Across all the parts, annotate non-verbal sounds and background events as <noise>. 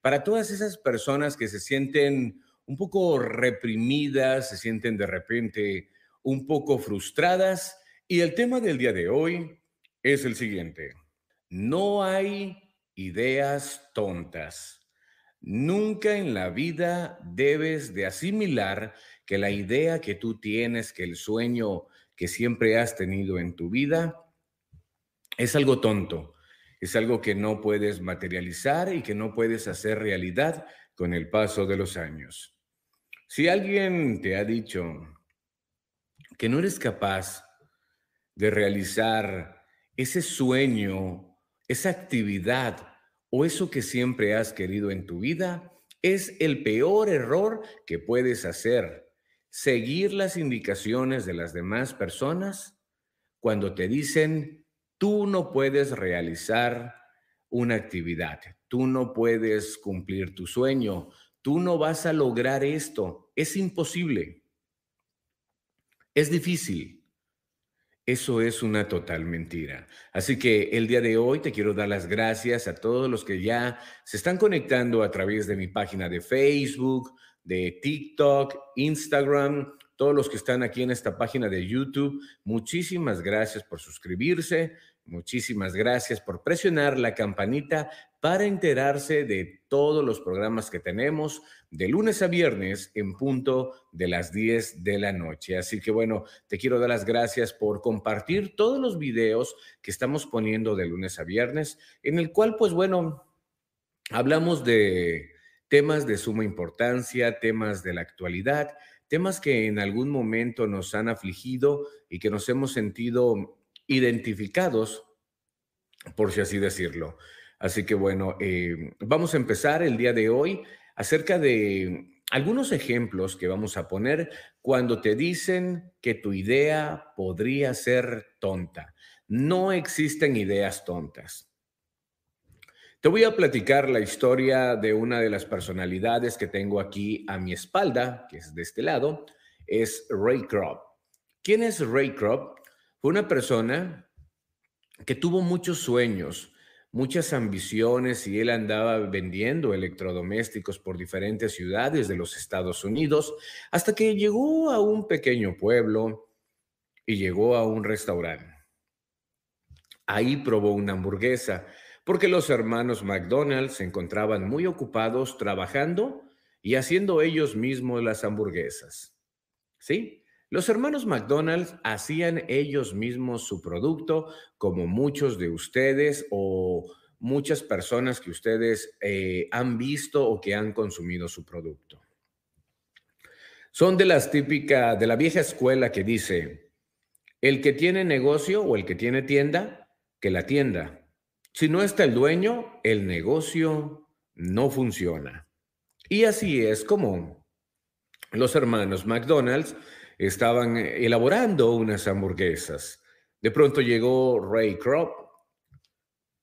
para todas esas personas que se sienten un poco reprimidas, se sienten de repente un poco frustradas. Y el tema del día de hoy es el siguiente. No hay ideas tontas. Nunca en la vida debes de asimilar que la idea que tú tienes, que el sueño que siempre has tenido en tu vida, es algo tonto, es algo que no puedes materializar y que no puedes hacer realidad con el paso de los años. Si alguien te ha dicho que no eres capaz de realizar ese sueño, esa actividad o eso que siempre has querido en tu vida, es el peor error que puedes hacer. Seguir las indicaciones de las demás personas cuando te dicen, tú no puedes realizar una actividad, tú no puedes cumplir tu sueño, tú no vas a lograr esto, es imposible, es difícil. Eso es una total mentira. Así que el día de hoy te quiero dar las gracias a todos los que ya se están conectando a través de mi página de Facebook, de TikTok, Instagram, todos los que están aquí en esta página de YouTube. Muchísimas gracias por suscribirse, muchísimas gracias por presionar la campanita para enterarse de todos los programas que tenemos de lunes a viernes en punto de las 10 de la noche. Así que bueno, te quiero dar las gracias por compartir todos los videos que estamos poniendo de lunes a viernes, en el cual pues bueno, hablamos de temas de suma importancia, temas de la actualidad, temas que en algún momento nos han afligido y que nos hemos sentido identificados, por si así decirlo. Así que bueno, eh, vamos a empezar el día de hoy acerca de algunos ejemplos que vamos a poner cuando te dicen que tu idea podría ser tonta. No existen ideas tontas. Te voy a platicar la historia de una de las personalidades que tengo aquí a mi espalda, que es de este lado, es Ray Kroc. ¿Quién es Ray Kroc? Fue una persona que tuvo muchos sueños, muchas ambiciones y él andaba vendiendo electrodomésticos por diferentes ciudades de los Estados Unidos hasta que llegó a un pequeño pueblo y llegó a un restaurante. Ahí probó una hamburguesa porque los hermanos McDonald's se encontraban muy ocupados trabajando y haciendo ellos mismos las hamburguesas. ¿Sí? Los hermanos McDonald's hacían ellos mismos su producto, como muchos de ustedes o muchas personas que ustedes eh, han visto o que han consumido su producto. Son de las típicas, de la vieja escuela que dice, el que tiene negocio o el que tiene tienda, que la tienda. Si no está el dueño, el negocio no funciona. Y así es como los hermanos McDonald's estaban elaborando unas hamburguesas. De pronto llegó Ray Kroc,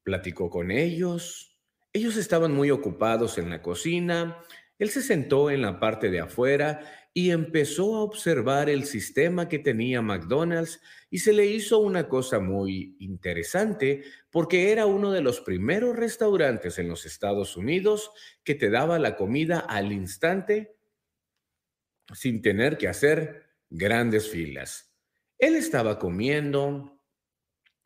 platicó con ellos. Ellos estaban muy ocupados en la cocina. Él se sentó en la parte de afuera y empezó a observar el sistema que tenía McDonald's y se le hizo una cosa muy interesante porque era uno de los primeros restaurantes en los Estados Unidos que te daba la comida al instante sin tener que hacer grandes filas. Él estaba comiendo,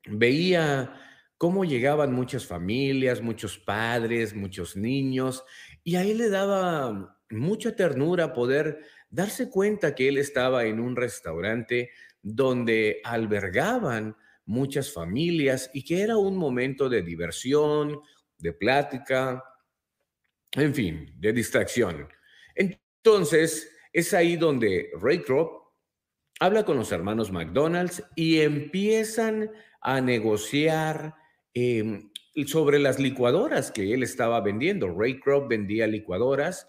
veía cómo llegaban muchas familias, muchos padres, muchos niños, y a él le daba mucha ternura poder darse cuenta que él estaba en un restaurante donde albergaban muchas familias y que era un momento de diversión, de plática, en fin, de distracción. Entonces, es ahí donde Ray Kroc habla con los hermanos McDonald's y empiezan a negociar em, sobre las licuadoras que él estaba vendiendo. Ray Kroc vendía licuadoras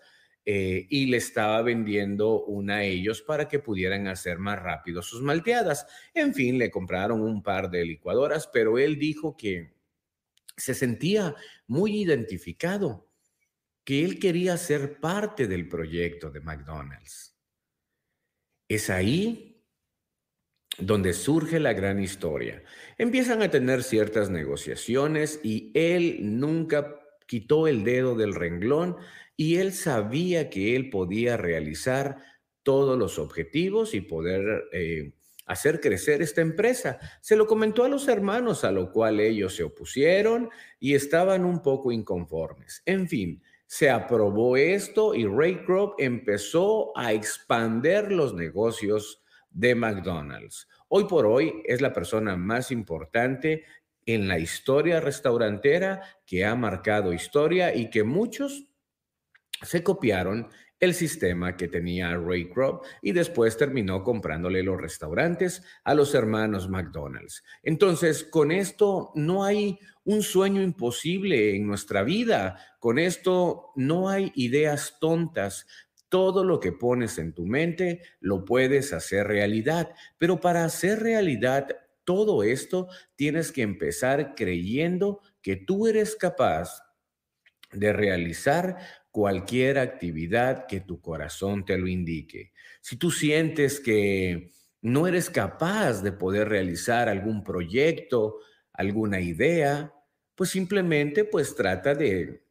eh, y le estaba vendiendo una a ellos para que pudieran hacer más rápido sus malteadas. En fin, le compraron un par de licuadoras, pero él dijo que se sentía muy identificado, que él quería ser parte del proyecto de McDonald's. Es ahí donde surge la gran historia. Empiezan a tener ciertas negociaciones y él nunca quitó el dedo del renglón y él sabía que él podía realizar todos los objetivos y poder eh, hacer crecer esta empresa. Se lo comentó a los hermanos, a lo cual ellos se opusieron y estaban un poco inconformes. En fin, se aprobó esto y Ray Kroc empezó a expander los negocios de McDonald's. Hoy por hoy es la persona más importante en la historia restaurantera que ha marcado historia y que muchos se copiaron el sistema que tenía Ray Kroc y después terminó comprándole los restaurantes a los hermanos McDonald's. Entonces, con esto no hay un sueño imposible en nuestra vida, con esto no hay ideas tontas. Todo lo que pones en tu mente lo puedes hacer realidad, pero para hacer realidad todo esto tienes que empezar creyendo que tú eres capaz de realizar cualquier actividad que tu corazón te lo indique. Si tú sientes que no eres capaz de poder realizar algún proyecto, alguna idea, pues simplemente pues trata de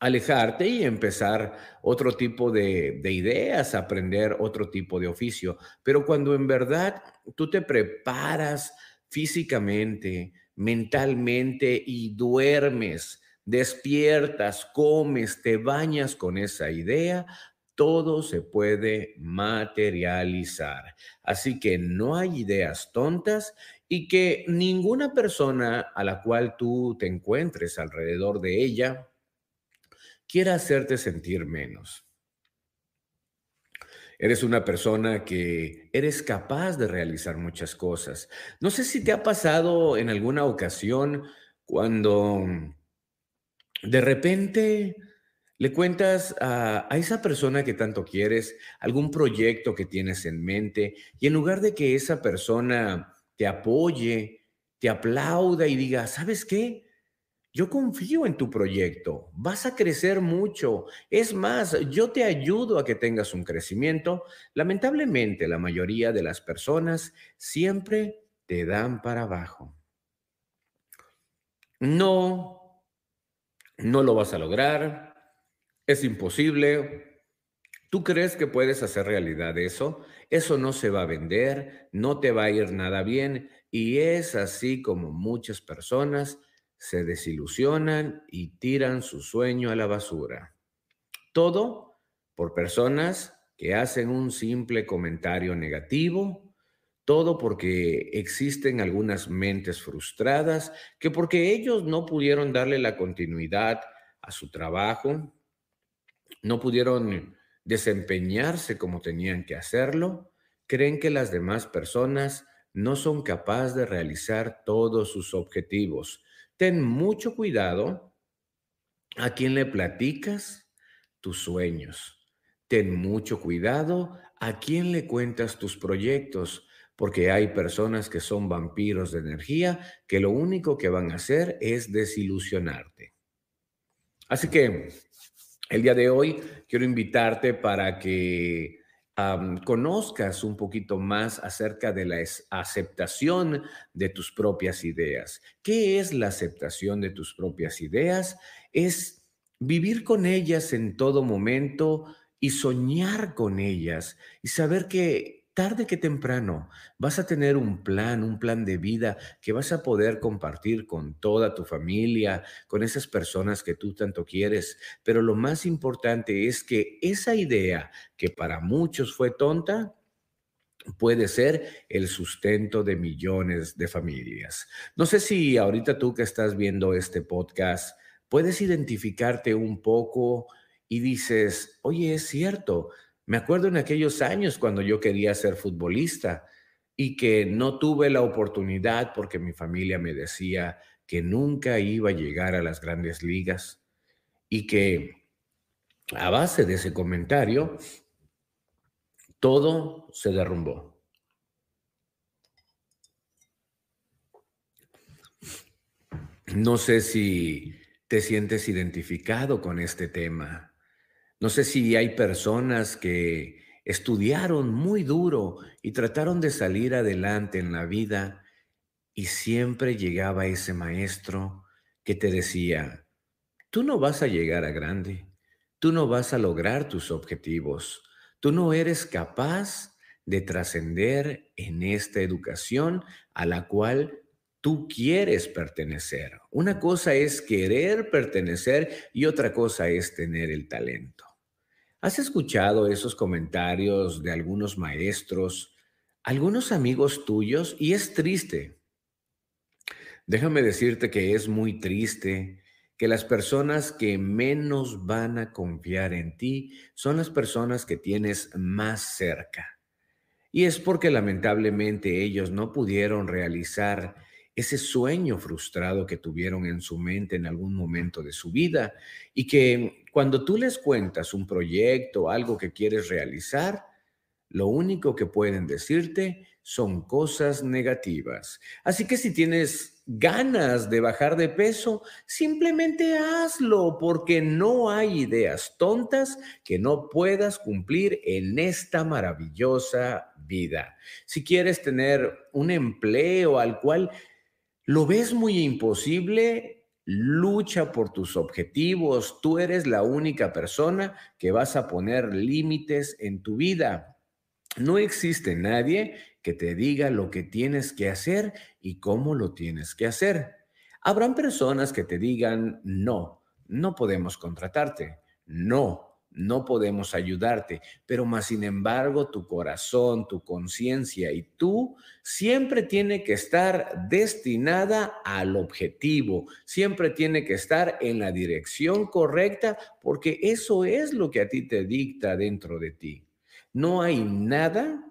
alejarte y empezar otro tipo de, de, ideas, aprender otro tipo de oficio. Pero cuando en verdad tú te preparas físicamente, mentalmente y duermes despiertas, comes, te bañas con esa idea, todo se puede materializar. Así que no hay ideas tontas y que ninguna persona a la cual tú te encuentres alrededor de ella quiera hacerte sentir menos. Eres una persona que eres capaz de realizar muchas cosas. No sé si te ha pasado en alguna ocasión cuando de repente le cuentas a, esa persona que tanto quieres algún proyecto que tienes en mente y en lugar de que esa persona te apoye, te aplauda y diga, ¿sabes qué? Yo confío en tu proyecto, vas a crecer mucho. Es más, yo te ayudo a que tengas un crecimiento. Lamentablemente, la mayoría de las personas siempre te dan para abajo. No no lo vas a lograr, es imposible. ¿Tú crees que puedes hacer realidad eso? Eso no se va a vender, no te va a ir nada bien y es así como muchas personas se desilusionan y tiran su sueño a la basura. Todo por personas que hacen un simple comentario negativo todo porque existen algunas mentes frustradas que porque ellos no pudieron darle la continuidad a su trabajo, no pudieron desempeñarse como tenían que hacerlo, creen que las demás personas no son capaces de realizar todos sus objetivos. Ten mucho cuidado a quien le platicas tus sueños. Ten mucho cuidado a quien le cuentas tus proyectos porque hay personas que son vampiros de energía que lo único que van a hacer es desilusionarte. Así que el día de hoy quiero invitarte para que conozcas un poquito más acerca de la aceptación de tus propias ideas. ¿Qué es la aceptación de tus propias ideas? Es vivir con ellas en todo momento y soñar con ellas y saber que tarde que temprano vas a tener un plan, un plan de vida que vas a poder compartir con toda tu familia, con esas personas que tú tanto quieres. Pero lo más importante es que esa idea que para muchos fue tonta, puede ser el sustento de millones de familias. No sé si ahorita tú que estás viendo este podcast, puedes identificarte un poco y dices, oye, es cierto, me acuerdo en aquellos años cuando yo quería ser futbolista y que no tuve la oportunidad porque mi familia me decía que nunca iba a llegar a las grandes ligas y que a base de ese comentario todo se derrumbó. No sé si te sientes identificado con este tema. No sé si hay personas que estudiaron muy duro y trataron de salir adelante en la vida y siempre llegaba ese maestro que te decía, tú no vas a llegar a grande, tú no vas a lograr tus objetivos, tú no eres capaz de trascender en esta educación a la cual tú quieres pertenecer. Una cosa es querer pertenecer y otra cosa es tener el talento. ¿Has escuchado esos comentarios de algunos maestros, algunos amigos tuyos? Y es triste. Déjame decirte que es muy triste que las personas que menos van a confiar en ti son las personas que tienes más cerca. Y es porque lamentablemente ellos no pudieron realizar ese sueño frustrado que tuvieron en su mente en algún momento de su vida y que cuando tú les cuentas un proyecto, algo que quieres realizar, lo único que pueden decirte son cosas negativas. Así que si tienes ganas de bajar de peso, simplemente hazlo porque no hay ideas tontas que no puedas cumplir en esta maravillosa vida. Si quieres tener un empleo al cual lo ves muy imposible, lucha por tus objetivos. Tú eres la única persona que vas a poner límites en tu vida. No existe nadie que te diga lo que tienes que hacer y cómo lo tienes que hacer. Habrán personas que te digan, no, no podemos contratarte, no, no podemos ayudarte, pero más sin embargo tu corazón, tu conciencia y tú siempre tiene que estar destinada al objetivo, siempre tiene que estar en la dirección correcta porque eso es lo que a ti te dicta dentro de ti. No hay nada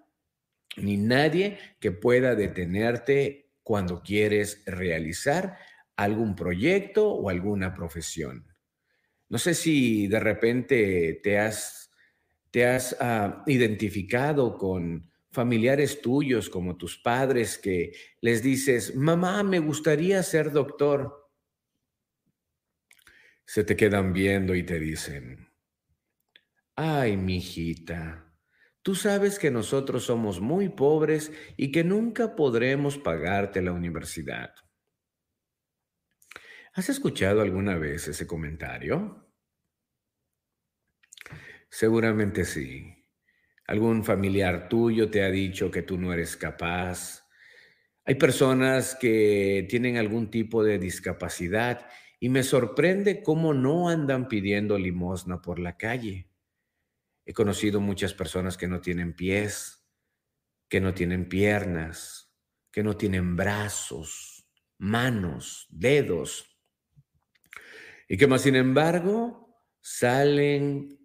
ni nadie que pueda detenerte cuando quieres realizar algún proyecto o alguna profesión. No sé si de repente te has, te has ah, identificado con familiares tuyos como tus padres que les dices, mamá, me gustaría ser doctor. Se te quedan viendo y te dicen, ay, mijita, Tú sabes que nosotros somos muy pobres y que nunca podremos pagarte la universidad. ¿Has escuchado alguna vez ese comentario? Seguramente sí. Algún familiar tuyo te ha dicho que tú no eres capaz. Hay personas que tienen algún tipo de discapacidad y me sorprende cómo no andan pidiendo limosna por la calle. He conocido muchas personas que no tienen pies, que no tienen piernas, que no tienen brazos, manos, dedos, y que más sin embargo salen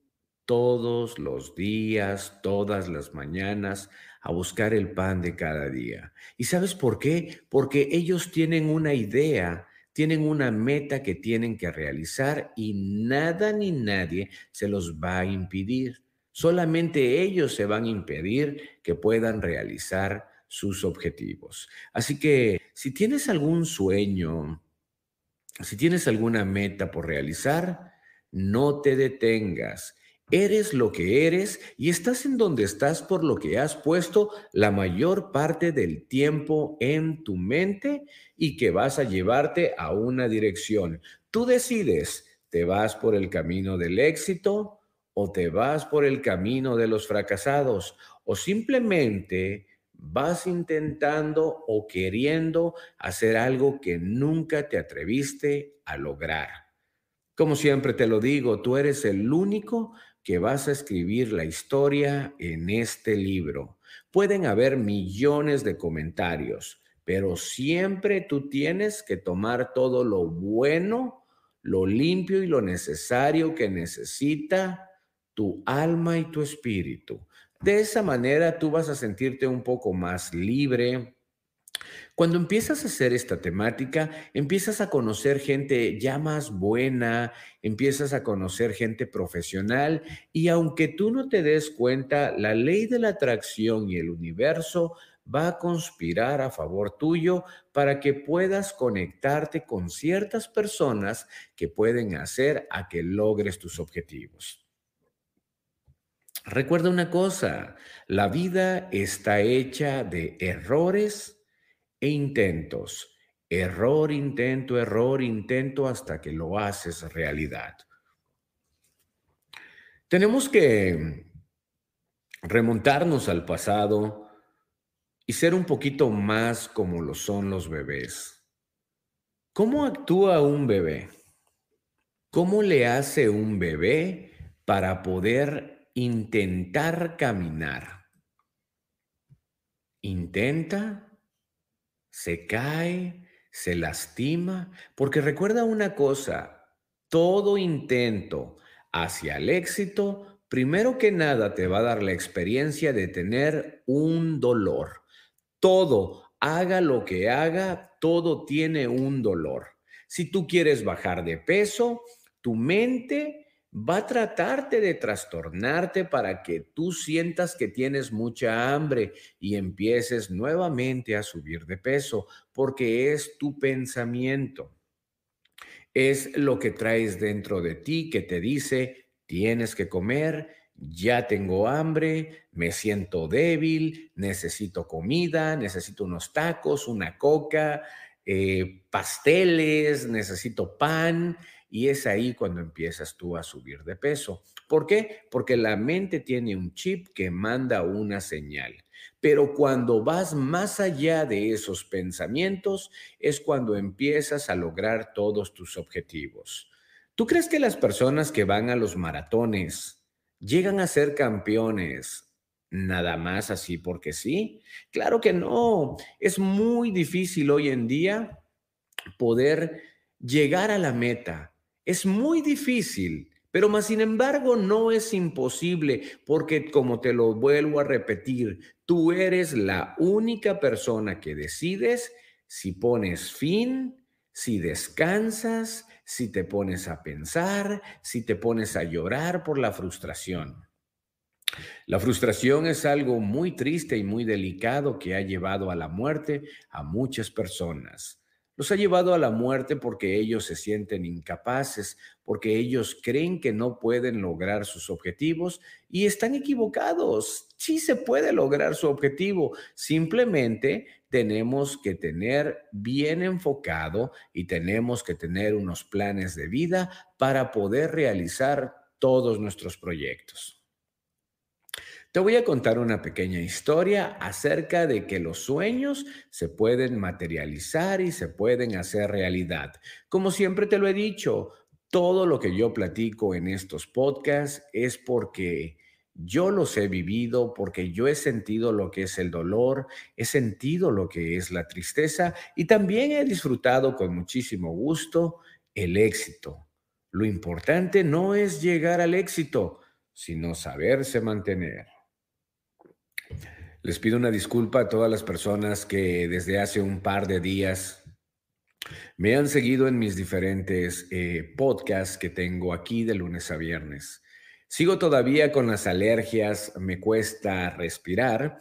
todos los días, todas las mañanas a buscar el pan de cada día. ¿Y sabes por qué? Porque ellos tienen una idea tienen una meta que tienen que realizar y nada ni nadie se los va a impedir. Solamente ellos se van a impedir que puedan realizar sus objetivos. Así que si tienes algún sueño, si tienes alguna meta por realizar, no te detengas. Eres lo que eres y estás en donde estás por lo que has puesto la mayor parte del tiempo en tu mente y que vas a llevarte a una dirección. Tú decides, ¿te vas por el camino del éxito o te vas por el camino de los fracasados o simplemente vas intentando o queriendo hacer algo que nunca te atreviste a lograr. Como siempre te lo digo, tú eres el único que vas a escribir la historia en este libro. Pueden haber millones de comentarios, pero siempre tú tienes que tomar todo lo bueno, lo limpio y lo necesario que necesita tu alma y tu espíritu. De esa manera tú vas a sentirte un poco más libre. Cuando empiezas a hacer esta temática, empiezas a conocer gente ya más buena, empiezas a conocer gente profesional y aunque tú no te des cuenta, la ley de la atracción y el universo va a conspirar a favor tuyo para que puedas conectarte con ciertas personas que pueden hacer a que logres tus objetivos. Recuerda una cosa, la vida está hecha de errores e intentos Error, intento, error, intento hasta que lo haces realidad. Tenemos que remontarnos al pasado y ser un poquito más como lo son los bebés. ¿Cómo actúa un bebé? ¿Cómo le hace un bebé para poder intentar caminar? Intenta, se cae, se lastima, porque recuerda una cosa, todo intento hacia el éxito, primero que nada te va a dar la experiencia de tener un dolor. Todo, haga lo que haga, todo tiene un dolor. Si tú quieres bajar de peso, tu mente va a tratarte de trastornarte para que tú sientas que tienes mucha hambre y empieces nuevamente a subir de peso, porque es tu pensamiento. Es lo que traes dentro de ti que te dice, tienes que comer, ya tengo hambre, me siento débil, necesito comida, necesito unos tacos, una coca, eh, pasteles, necesito pan, y es ahí cuando empiezas tú a subir de peso. ¿Por qué? Porque la mente tiene un chip que manda una señal. Pero cuando vas más allá de esos pensamientos es cuando empiezas a lograr todos tus objetivos. ¿Tú crees que las personas que van a los maratones llegan a ser campeones nada más así porque sí? Claro que no. Es muy difícil hoy en día poder llegar a la meta es muy difícil, pero más sin embargo no es imposible porque como te lo vuelvo a repetir, tú eres la única persona que decides si pones fin, si descansas, si te pones a pensar, si te pones a llorar por la frustración. La frustración es algo muy triste y muy delicado que ha llevado a la muerte a muchas personas. Los ha llevado a la muerte porque ellos se sienten incapaces, porque ellos creen que no pueden lograr sus objetivos y están equivocados. Sí se puede lograr su objetivo, simplemente tenemos que tener bien enfocado y tenemos que tener unos planes de vida para poder realizar todos nuestros proyectos. Te voy a contar una pequeña historia acerca de que los sueños se pueden materializar y se pueden hacer realidad. Como siempre te lo he dicho, todo lo que yo platico en estos podcasts es porque yo los he vivido, porque yo he sentido lo que es el dolor, he sentido lo que es la tristeza y también he disfrutado con muchísimo gusto el éxito. Lo importante no es llegar al éxito, sino saberse mantener. Les pido una disculpa a todas las personas que desde hace un par de días me han seguido en mis diferentes eh, podcasts que tengo aquí de lunes a viernes. Sigo todavía con las alergias, me cuesta respirar,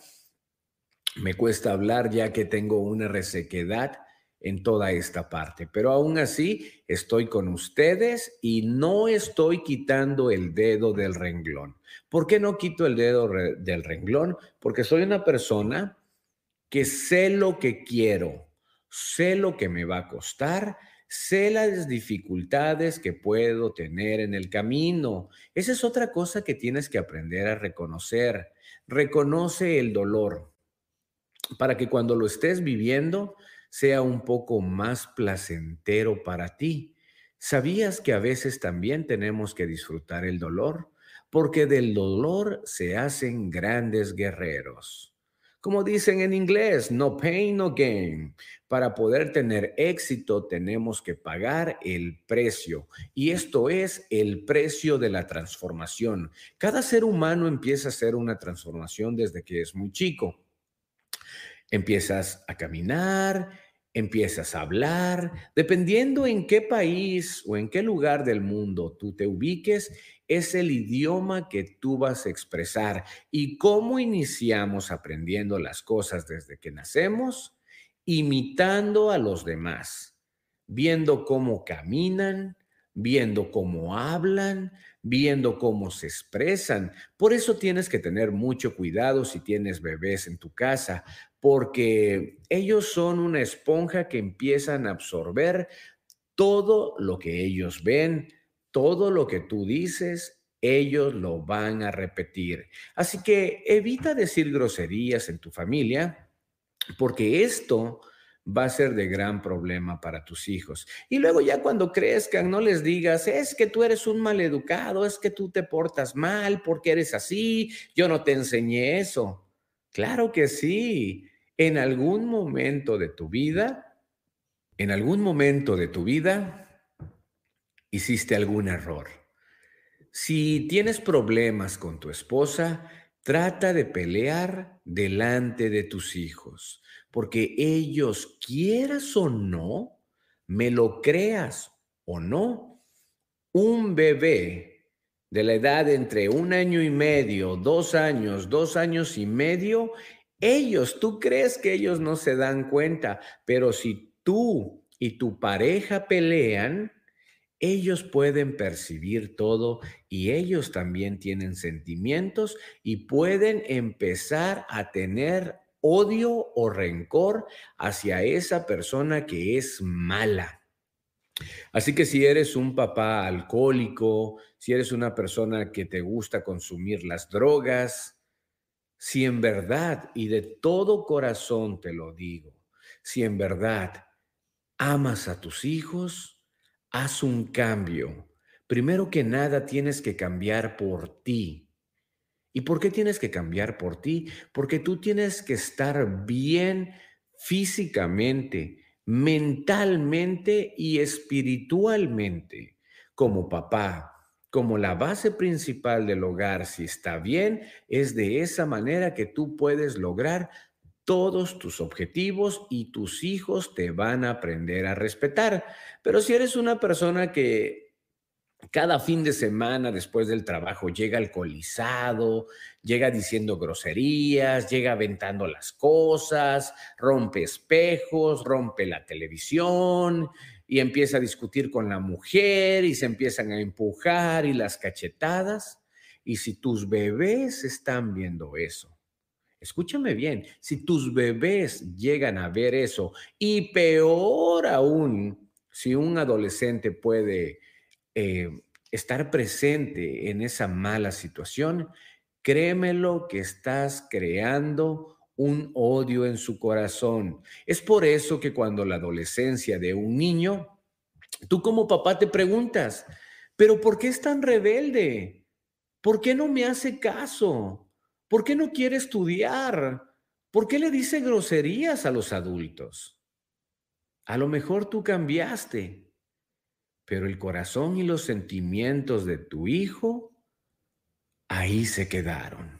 me cuesta hablar ya que tengo una resequedad en toda esta parte. Pero aún así estoy con ustedes y no estoy quitando el dedo del renglón. ¿Por qué no quito el dedo del renglón? Porque soy una persona que sé lo que quiero, sé lo que me va a costar, sé las dificultades que puedo tener en el camino. Esa es otra cosa que tienes que aprender a reconocer. Reconoce el dolor para que cuando lo estés viviendo sea un poco más placentero para ti. ¿Sabías que a veces también tenemos que disfrutar el dolor? Porque del dolor se hacen grandes guerreros. Como dicen en inglés, no pain, no gain. Para poder tener éxito tenemos que pagar el precio. Y esto es el precio de la transformación. Cada ser humano empieza a hacer una transformación desde que es muy chico. Empiezas a caminar, empiezas a hablar, dependiendo en qué país o en qué lugar del mundo tú te ubiques, es el idioma que tú vas a expresar. ¿Y cómo iniciamos aprendiendo las cosas desde que nacemos? Imitando a los demás, viendo cómo caminan, viendo cómo hablan, viendo cómo se expresan. Por eso tienes que tener mucho cuidado si tienes bebés en tu casa, porque ellos son una esponja que empiezan a absorber todo lo que ellos ven, todo lo que tú dices, ellos lo van a repetir. Así que evita decir groserías en tu familia, porque esto va a ser de gran problema para tus hijos. Y luego ya cuando crezcan, no les digas, es que tú eres un maleducado, es que tú te portas mal porque eres así, yo no te enseñé eso. Claro que sí, en algún momento de tu vida, en algún momento de tu vida, hiciste algún error. Si tienes problemas con tu esposa, trata de pelear delante de tus hijos porque ellos, quieras o no, me lo creas o no, un bebé de la edad entre un año y medio, dos años, dos años y medio, ellos, tú crees que ellos no se dan cuenta, pero si tú y tu pareja pelean, ellos pueden percibir todo y ellos también tienen sentimientos y pueden empezar a tener odio o rencor hacia esa persona que es mala. Así que si eres un papá alcohólico, si eres una persona que te gusta consumir las drogas, si en verdad y de todo corazón te lo digo, si en verdad amas a tus hijos, haz un cambio. Primero que nada tienes que cambiar por ti. ¿Y por qué tienes que cambiar por ti? Porque tú tienes que estar bien físicamente, mentalmente y espiritualmente como papá, como la base principal del hogar, si está bien, es de esa manera que tú puedes lograr todos tus objetivos y tus hijos te van a aprender a respetar. Pero si eres una persona que cada fin de semana después del trabajo llega alcoholizado, llega diciendo groserías, llega aventando las cosas, rompe espejos, rompe la televisión y empieza a discutir con la mujer y se empiezan a empujar y las cachetadas. Y si tus bebés están viendo eso, escúchame bien, si tus bebés llegan a ver eso y peor aún, si un adolescente puede eh, estar presente en esa mala situación, créemelo que estás creando un odio en su corazón. Es por eso que cuando la adolescencia de un niño, tú como papá te preguntas, pero ¿por qué es tan rebelde? ¿Por qué no me hace caso? ¿Por qué no quiere estudiar? ¿Por qué le dice groserías a los adultos? A lo mejor tú cambiaste, pero el corazón y los sentimientos de tu hijo ahí se quedaron.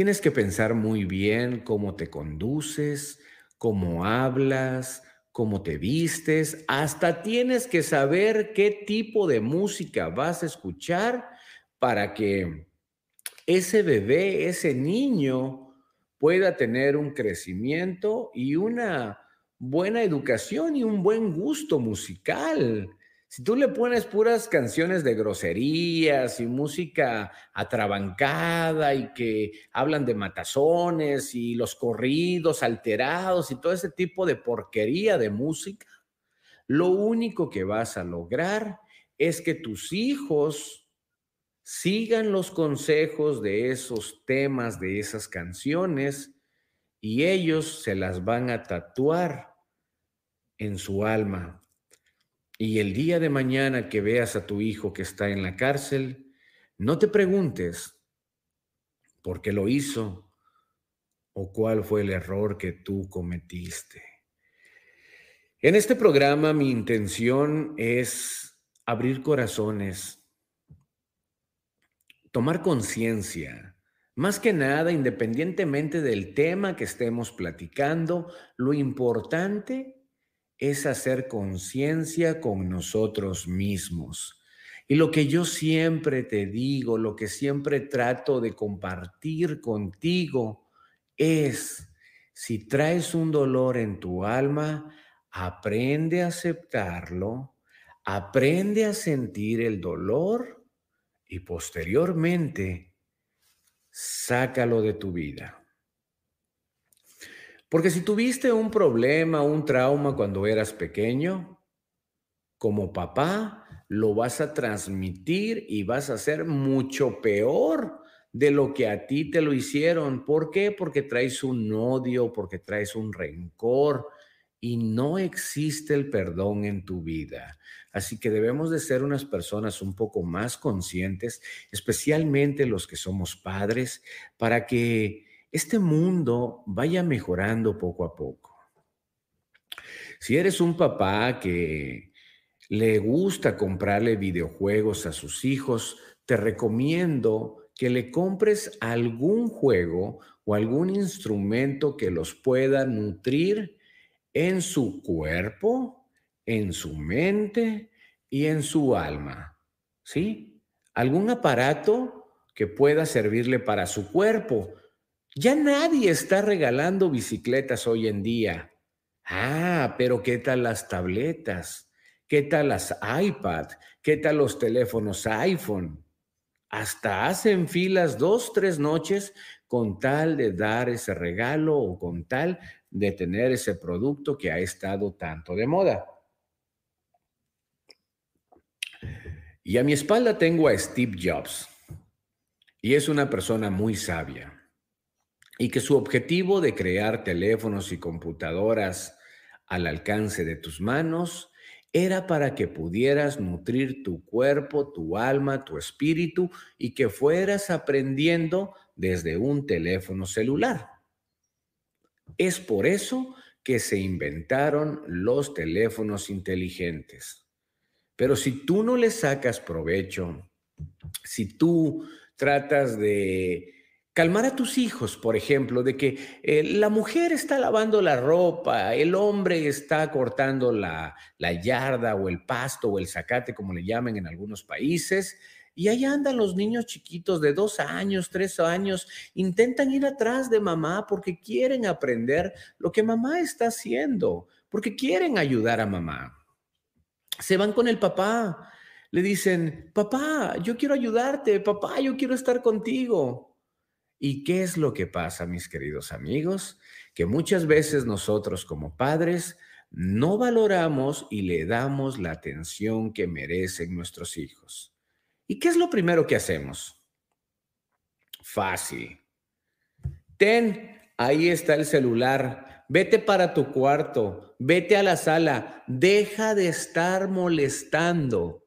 Tienes que pensar muy bien cómo te conduces, cómo hablas, cómo te vistes, hasta tienes que saber qué tipo de música vas a escuchar para que ese bebé, ese niño pueda tener un crecimiento y una buena educación y un buen gusto musical. Si tú le pones puras canciones de groserías y música atrabancada y que hablan de matazones y los corridos alterados y todo ese tipo de porquería de música, lo único que vas a lograr es que tus hijos sigan los consejos de esos temas, de esas canciones, y ellos se las van a tatuar en su alma. Y el día de mañana que veas a tu hijo que está en la cárcel, no te preguntes por qué lo hizo o cuál fue el error que tú cometiste. En este programa mi intención es abrir corazones, tomar conciencia, más que nada, independientemente del tema que estemos platicando, lo importante es hacer conciencia con nosotros mismos. Y lo que yo siempre te digo, lo que siempre trato de compartir contigo es, si traes un dolor en tu alma, aprende a aceptarlo, aprende a sentir el dolor y posteriormente sácalo de tu vida. Porque si tuviste un problema, un trauma cuando eras pequeño, como papá, lo vas a transmitir y vas a ser mucho peor de lo que a ti te lo hicieron. ¿Por qué? Porque traes un odio, porque traes un rencor y no existe el perdón en tu vida. Así que debemos de ser unas personas un poco más conscientes, especialmente los que somos padres, para que este mundo vaya mejorando poco a poco. Si eres un papá que le gusta comprarle videojuegos a sus hijos, te recomiendo que le compres algún juego o algún instrumento que los pueda nutrir en su cuerpo, en su mente y en su alma. ¿Sí? Algún aparato que pueda servirle para su cuerpo. Ya nadie está regalando bicicletas hoy en día. Ah, pero ¿qué tal las tabletas? ¿Qué tal las iPad? ¿Qué tal los teléfonos iPhone? hasta hacen filas dos, tres noches con tal de dar ese regalo o con tal de tener ese producto que ha estado tanto de moda. Y a mi espalda tengo a Steve Jobs. Y es una persona muy sabia. Y que su objetivo de crear teléfonos y computadoras al alcance de tus manos era para que pudieras nutrir tu cuerpo, tu alma, tu espíritu y que fueras aprendiendo desde un teléfono celular. Es por eso que se inventaron los teléfonos inteligentes. Pero si tú no le sacas provecho, si tú tratas de calmar a tus hijos, por ejemplo, de que eh, la mujer está lavando la ropa, el hombre está cortando la, la yarda o el pasto o el zacate, como le llaman en algunos países, y ahí andan los niños chiquitos de dos años, tres años, intentan ir atrás de mamá porque quieren aprender lo que mamá está haciendo, porque quieren ayudar a mamá. Se van con el papá, le dicen, papá, yo quiero ayudarte, papá, yo quiero estar contigo. ¿Y qué es lo que pasa, mis queridos amigos? Que muchas veces nosotros como padres no valoramos y le damos la atención que merecen nuestros hijos. ¿Y qué es lo primero que hacemos? Fácil. Ten, ahí está el celular. Vete para tu cuarto, vete a la sala, deja de estar molestando.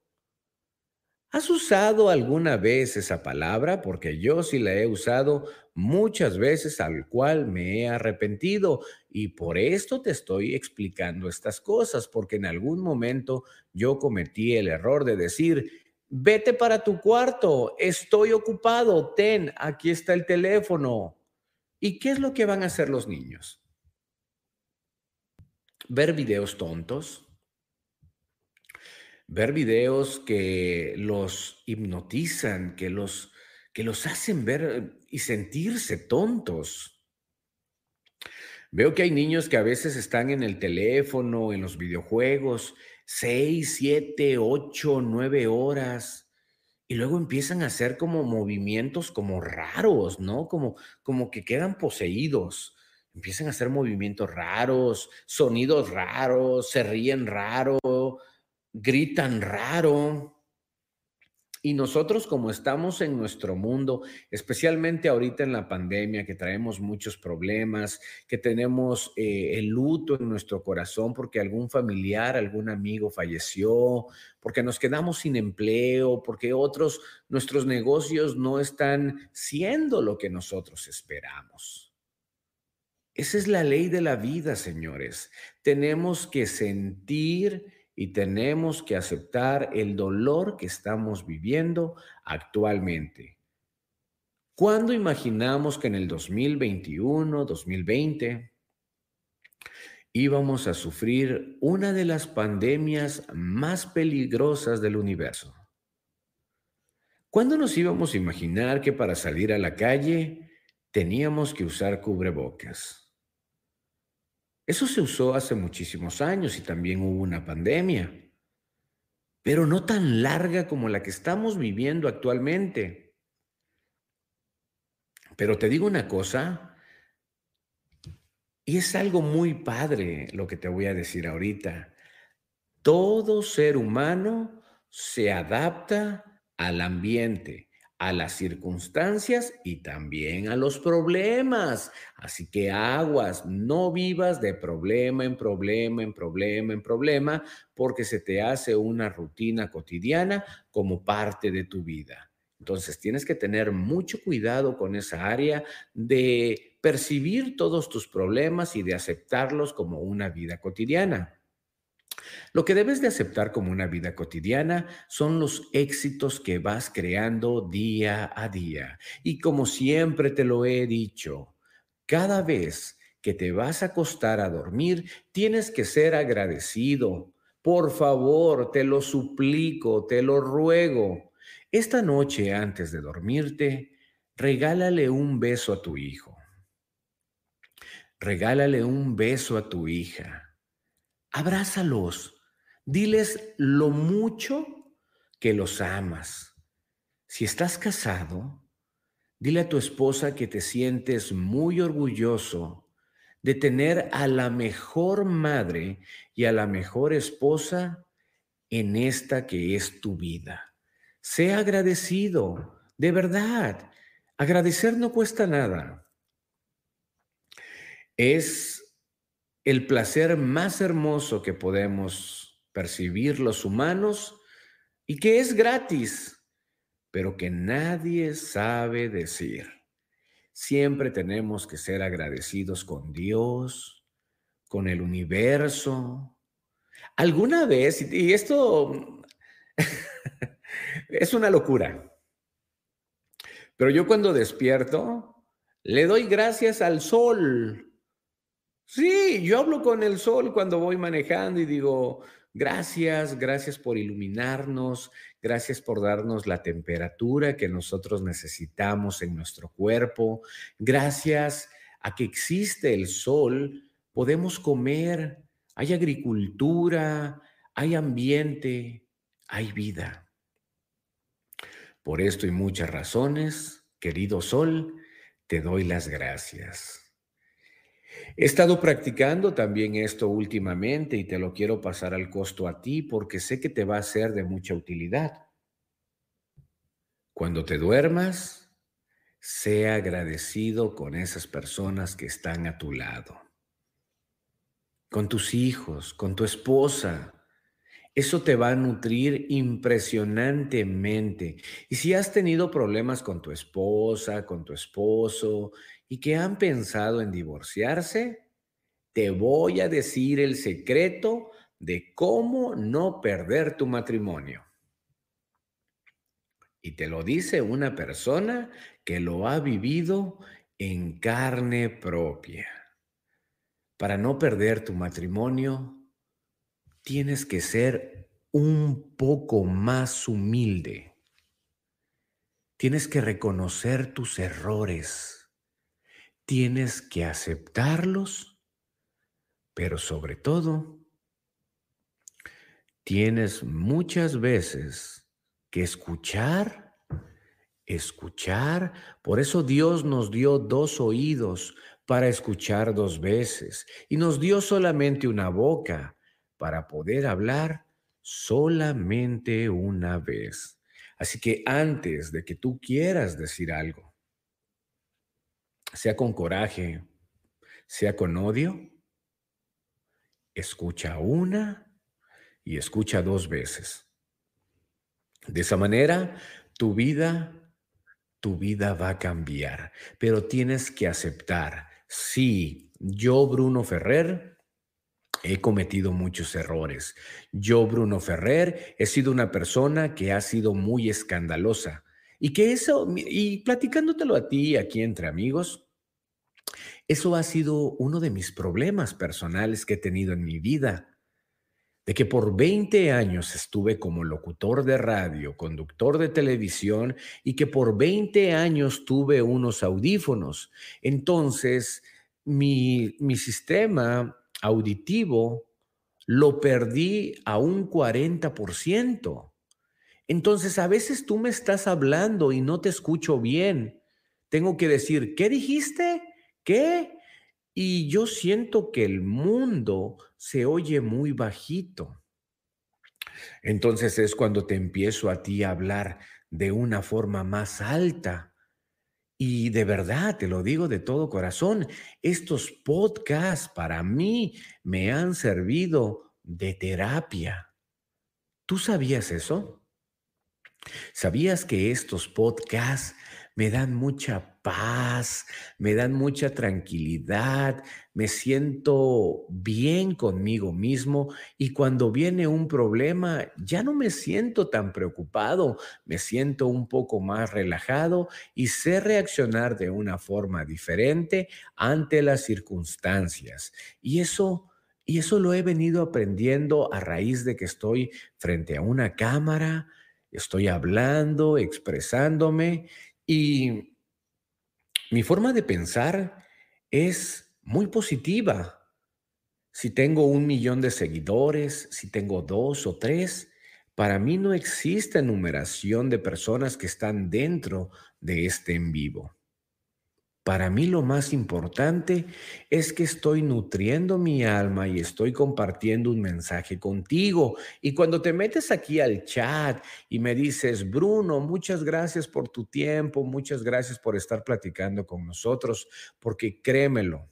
¿Has usado alguna vez esa palabra? Porque yo sí la he usado muchas veces, al cual me he arrepentido. Y por esto te estoy explicando estas cosas, porque en algún momento yo cometí el error de decir, vete para tu cuarto, estoy ocupado, ten, aquí está el teléfono. ¿Y qué es lo que van a hacer los niños? Ver videos tontos, ver videos que los hipnotizan, que los, que los hacen ver y sentirse tontos. Veo que hay niños que a veces están en el teléfono, en los videojuegos, seis, siete, ocho, nueve horas, y luego empiezan a hacer como movimientos como raros, ¿no? Como, como que quedan poseídos. Empiezan a hacer movimientos raros, sonidos raros, se ríen raro, gritan raro. Y nosotros como estamos en nuestro mundo, especialmente ahorita en la pandemia, que traemos muchos problemas, que tenemos eh, el luto en nuestro corazón porque algún familiar, algún amigo falleció, porque nos quedamos sin empleo, porque otros, nuestros negocios no están siendo lo que nosotros esperamos. Esa es la ley de la vida, señores. Tenemos que sentir y tenemos que aceptar el dolor que estamos viviendo actualmente. ¿Cuándo imaginamos que en el 2021, 2020, íbamos a sufrir una de las pandemias más peligrosas del universo? ¿Cuándo nos íbamos a imaginar que para salir a la calle teníamos que usar cubrebocas? Eso se usó hace muchísimos años y también hubo una pandemia, pero no tan larga como la que estamos viviendo actualmente. Pero te digo una cosa, Y es algo muy padre lo que te voy a decir ahorita. Todo ser humano se adapta al ambiente, a las circunstancias y también a los problemas. Así que aguas, no vivas de problema en problema, en problema, en problema, porque se te hace una rutina cotidiana como parte de tu vida. Entonces tienes que tener mucho cuidado con esa área de percibir todos tus problemas y de aceptarlos como una vida cotidiana. Lo que debes de aceptar como una vida cotidiana son los éxitos que vas creando día a día. Y como siempre te lo he dicho, cada vez que te vas a acostar a dormir, tienes que ser agradecido. Por favor, te lo suplico, te lo ruego. Esta noche antes de dormirte, regálale un beso a tu hijo. Regálale un beso a tu hija abrázalos, diles lo mucho que los amas. Si estás casado, dile a tu esposa que te sientes muy orgulloso de tener a la mejor madre y a la mejor esposa en esta que es tu vida. Sea agradecido, de verdad. Agradecer no cuesta nada. Es el placer más hermoso que podemos percibir los humanos y que es gratis, pero que nadie sabe decir. Siempre tenemos que ser agradecidos con Dios, con el universo. Alguna vez, y esto <laughs> es una locura, pero yo cuando despierto, le doy gracias al sol Sí, yo hablo con el sol cuando voy manejando y digo, gracias, gracias por iluminarnos, gracias por darnos la temperatura que nosotros necesitamos en nuestro cuerpo, gracias a que existe el sol, podemos comer, hay agricultura, hay ambiente, hay vida. Por esto y muchas razones, querido sol, te doy las gracias. He estado practicando también esto últimamente y te lo quiero pasar al costo a ti porque sé que te va a ser de mucha utilidad. Cuando te duermas, sea agradecido con esas personas que están a tu lado, con tus hijos, con tu esposa. Eso te va a nutrir impresionantemente. Y si has tenido problemas con tu esposa, con tu esposo, y que han pensado en divorciarse, te voy a decir el secreto de cómo no perder tu matrimonio. Y te lo dice una persona que lo ha vivido en carne propia. Para no perder tu matrimonio, tienes que ser un poco más humilde. Tienes que reconocer tus errores tienes que aceptarlos, pero sobre todo, tienes muchas veces que escuchar, escuchar. Por eso Dios nos dio dos oídos para escuchar dos veces y nos dio solamente una boca para poder hablar solamente una vez. Así que antes de que tú quieras decir algo, sea con coraje, sea con odio, escucha una y escucha dos veces. De esa manera, tu vida, tu vida va a cambiar, pero tienes que aceptar, sí, yo, Bruno Ferrer, he cometido muchos errores. Yo, Bruno Ferrer, he sido una persona que ha sido muy escandalosa. Y que eso, y platicándotelo a ti aquí entre amigos, eso ha sido uno de mis problemas personales que he tenido en mi vida, de que por 20 años estuve como locutor de radio, conductor de televisión y que por 20 años tuve unos audífonos. Entonces, mi, mi sistema auditivo lo perdí a un 40%. Entonces, a veces tú me estás hablando y no te escucho bien. Tengo que decir, ¿qué dijiste? ¿Qué? y yo siento que el mundo se oye muy bajito. Entonces es cuando te empiezo a ti a hablar de una forma más alta. Y de verdad, te lo digo de todo corazón, estos podcasts para mí me han servido de terapia. ¿Tú sabías eso? ¿Sabías que estos podcasts me dan mucha paz, me dan mucha tranquilidad, me siento bien conmigo mismo y cuando viene un problema ya no me siento tan preocupado, me siento un poco más relajado y sé reaccionar de una forma diferente ante las circunstancias. Y eso... Y eso lo he venido aprendiendo a raíz de que estoy frente a una cámara, estoy hablando, expresándome y mi forma de pensar es muy positiva. Si tengo un millón de seguidores, si tengo dos o tres, para mí no existe numeración de personas que están dentro de este en vivo. Para mí lo más importante es que estoy nutriendo mi alma y estoy compartiendo un mensaje contigo. Y cuando te metes aquí al chat y me dices, Bruno, muchas gracias por tu tiempo, muchas gracias por estar platicando con nosotros, porque créemelo,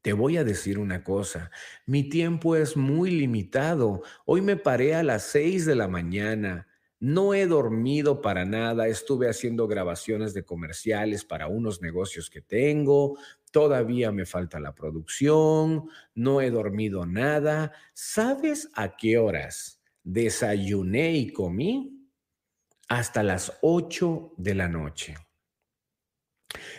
te voy a decir una cosa, mi tiempo es muy limitado. Hoy me paré a las seis de la mañana no he dormido para nada, estuve haciendo grabaciones de comerciales para unos negocios que tengo, todavía me falta la producción, no he dormido nada. ¿Sabes a qué horas desayuné y comí? Hasta las 8 de la noche.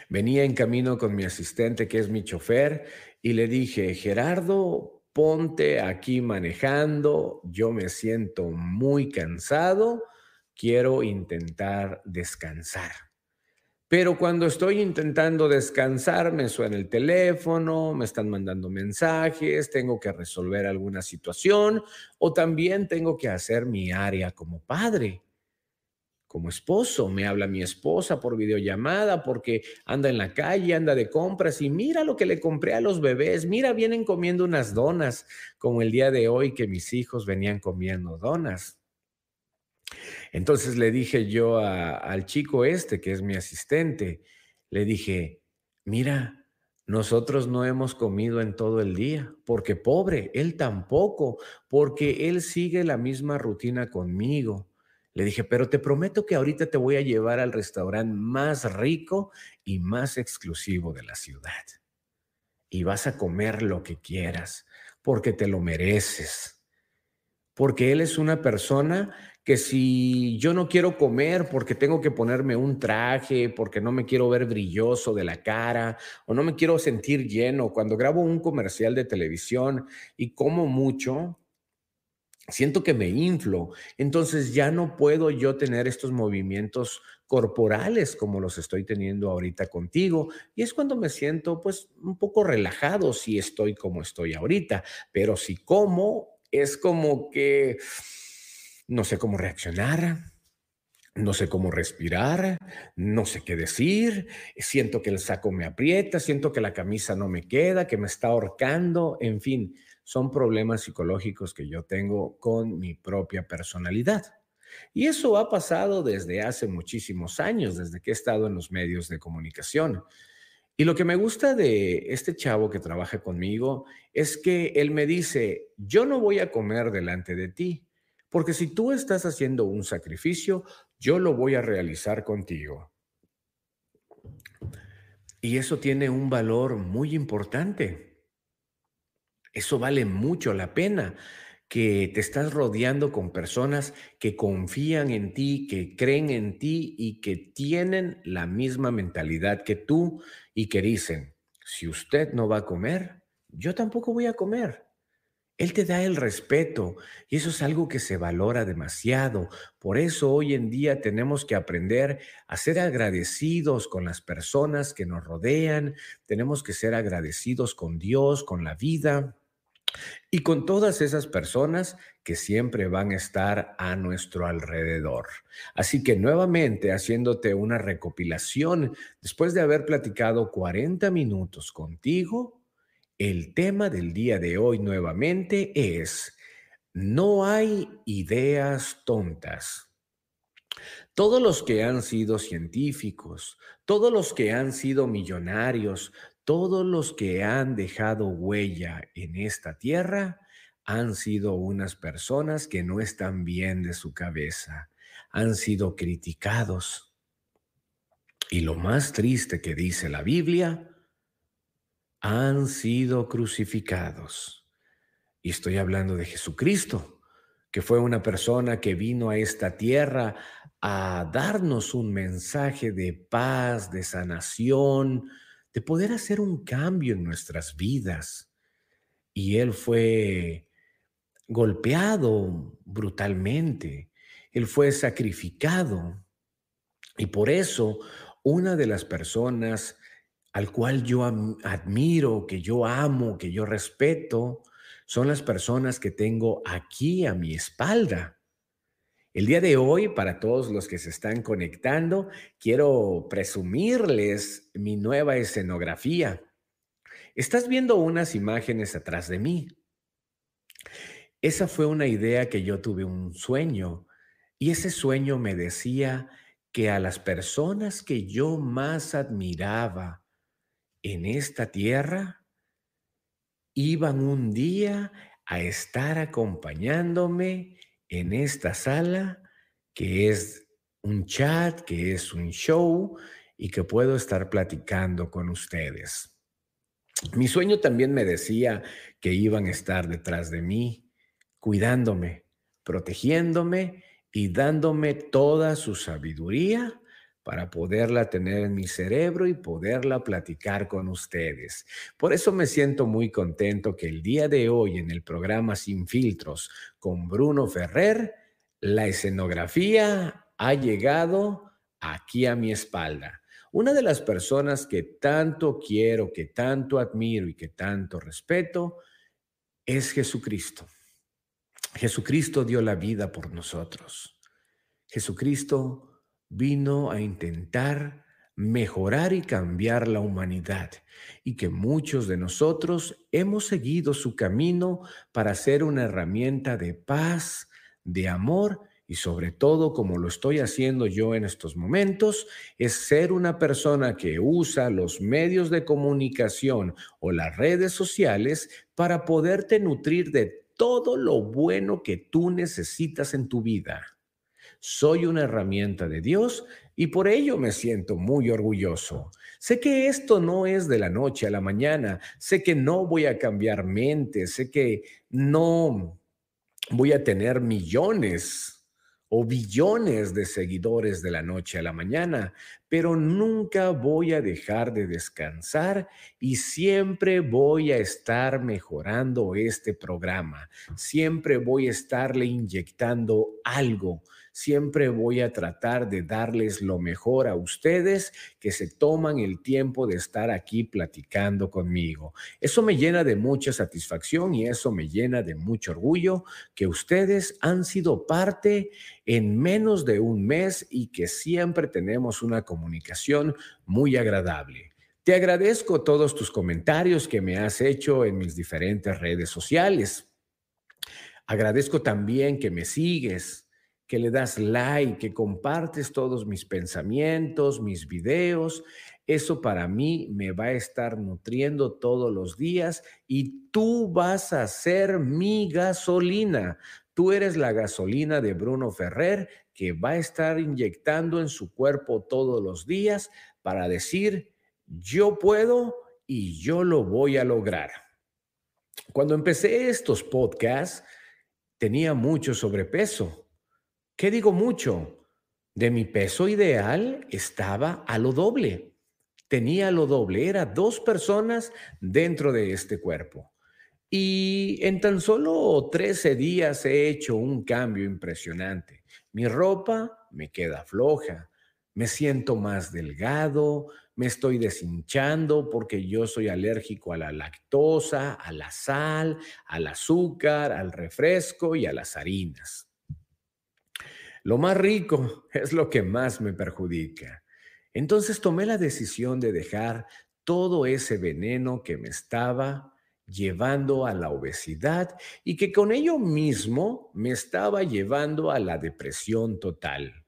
Venía en camino con mi asistente, que es mi chofer, y le dije, Gerardo, ponte aquí manejando, yo me siento muy cansado, quiero intentar descansar. Pero cuando estoy intentando descansar, me suena el teléfono, me están mandando mensajes, tengo que resolver alguna situación o también tengo que hacer mi área como padre como esposo. Me habla mi esposa por videollamada porque anda en la calle, anda de compras y mira lo que le compré a los bebés. Mira, vienen comiendo unas donas, como el día de hoy que mis hijos venían comiendo donas. Entonces le dije yo al chico este, que es mi asistente, le dije, mira, nosotros no hemos comido en todo el día, porque pobre, él tampoco, porque él sigue la misma rutina conmigo. Le dije, pero te prometo que ahorita te voy a llevar al restaurante más rico y más exclusivo de la ciudad. Y vas a comer lo que quieras, porque te lo mereces. Porque él es una persona que si yo no quiero comer porque tengo que ponerme un traje, porque no me quiero ver brilloso de la cara o no me quiero sentir lleno, cuando grabo un comercial de televisión y como mucho, siento que me inflo, entonces ya no puedo yo tener estos movimientos corporales como los estoy teniendo ahorita contigo y es cuando me siento pues un poco relajado si estoy como estoy ahorita, pero si como es como que no sé cómo reaccionar. No sé cómo respirar, no sé qué decir, siento que el saco me aprieta, siento que la camisa no me queda, que me está ahorcando, en fin, son problemas psicológicos que yo tengo con mi propia personalidad. Y eso ha pasado desde hace muchísimos años, desde que he estado en los medios de comunicación. Y lo que me gusta de este chavo que trabaja conmigo es que él me dice, yo no voy a comer delante de ti, porque si tú estás haciendo un sacrificio, yo lo voy a realizar contigo. Y eso tiene un valor muy importante. Eso vale mucho la pena, que te estás rodeando con personas que confían en ti, que creen en ti y que tienen la misma mentalidad que tú y que dicen, si usted no va a comer, yo tampoco voy a comer. Él te da el respeto y eso es algo que se valora demasiado. Por eso hoy en día tenemos que aprender a ser agradecidos con las personas que nos rodean, tenemos que ser agradecidos con Dios, con la vida, y con todas esas personas que siempre van a estar a nuestro alrededor. Así que nuevamente haciéndote una recopilación, después de haber platicado 40 minutos contigo, el tema del día de hoy nuevamente es, no hay ideas tontas. Todos los que han sido científicos, todos los que han sido millonarios, todos los que han dejado huella en esta tierra han sido unas personas que no están bien de su cabeza, han sido criticados. Y lo más triste que dice la Biblia, han sido crucificados. Y estoy hablando de Jesucristo, que fue una persona que vino a esta tierra a darnos un mensaje de paz, de sanación, de poder hacer un cambio en nuestras vidas. Y él fue golpeado brutalmente, él fue sacrificado. Y por eso una de las personas al cual yo admiro, que yo amo, que yo respeto, son las personas que tengo aquí a mi espalda. El día de hoy, para todos los que se están conectando, quiero presumirles mi nueva escenografía. Estás viendo unas imágenes atrás de mí. Esa fue una idea que yo tuve un sueño y ese sueño me decía que a las personas que yo más admiraba en esta tierra iban un día a estar acompañándome en esta sala, que es un chat, que es un show y que puedo estar platicando con ustedes. Mi sueño también me decía que iban a estar detrás de mí, cuidándome, protegiéndome y dándome toda su sabiduría para poderla tener en mi cerebro y poderla platicar con ustedes. Por eso me siento muy contento que el día de hoy en el programa Sin Filtros con Bruno Ferrer, la escenografía ha llegado aquí a mi espalda. Una de las personas que tanto quiero, que tanto admiro y que tanto respeto es Jesucristo. Jesucristo dio la vida por nosotros. Jesucristo vino a intentar mejorar y cambiar la humanidad y que muchos de nosotros hemos seguido su camino para ser una herramienta de paz, de amor y sobre todo, como lo estoy haciendo yo en estos momentos, es ser una persona que usa los medios de comunicación o las redes sociales para poderte nutrir de todo lo bueno que tú necesitas en tu vida. Soy una herramienta de Dios y por ello me siento muy orgulloso. Sé que esto no es de la noche a la mañana, sé que no voy a cambiar mente, sé que no voy a tener millones o billones de seguidores de la noche a la mañana, pero nunca voy a dejar de descansar y siempre voy a estar mejorando este programa, siempre voy a estarle inyectando algo Siempre voy a tratar de darles lo mejor a ustedes que se toman el tiempo de estar aquí platicando conmigo. Eso me llena de mucha satisfacción y eso me llena de mucho orgullo que ustedes han sido parte en menos de un mes y que siempre tenemos una comunicación muy agradable. Te agradezco todos tus comentarios que me has hecho en mis diferentes redes sociales. Agradezco también que me sigues, que le das like, que compartes todos mis pensamientos, mis videos. Eso para mí me va a estar nutriendo todos los días y tú vas a ser mi gasolina. Tú eres la gasolina de Bruno Ferrer que va a estar inyectando en su cuerpo todos los días para decir, yo puedo y yo lo voy a lograr. Cuando empecé estos podcasts, tenía mucho sobrepeso ¿Qué digo mucho? De mi peso ideal estaba a lo doble. Tenía lo doble. Era dos personas dentro de este cuerpo. Y en tan solo 13 días he hecho un cambio impresionante. Mi ropa me queda floja. Me siento más delgado, me estoy deshinchando porque yo soy alérgico a la lactosa, a la sal, al azúcar, al refresco y a las harinas. Lo más rico <laughs> es lo que más me perjudica. Entonces tomé la decisión de dejar todo ese veneno que me estaba llevando a la obesidad y que con ello mismo me estaba llevando a la depresión total.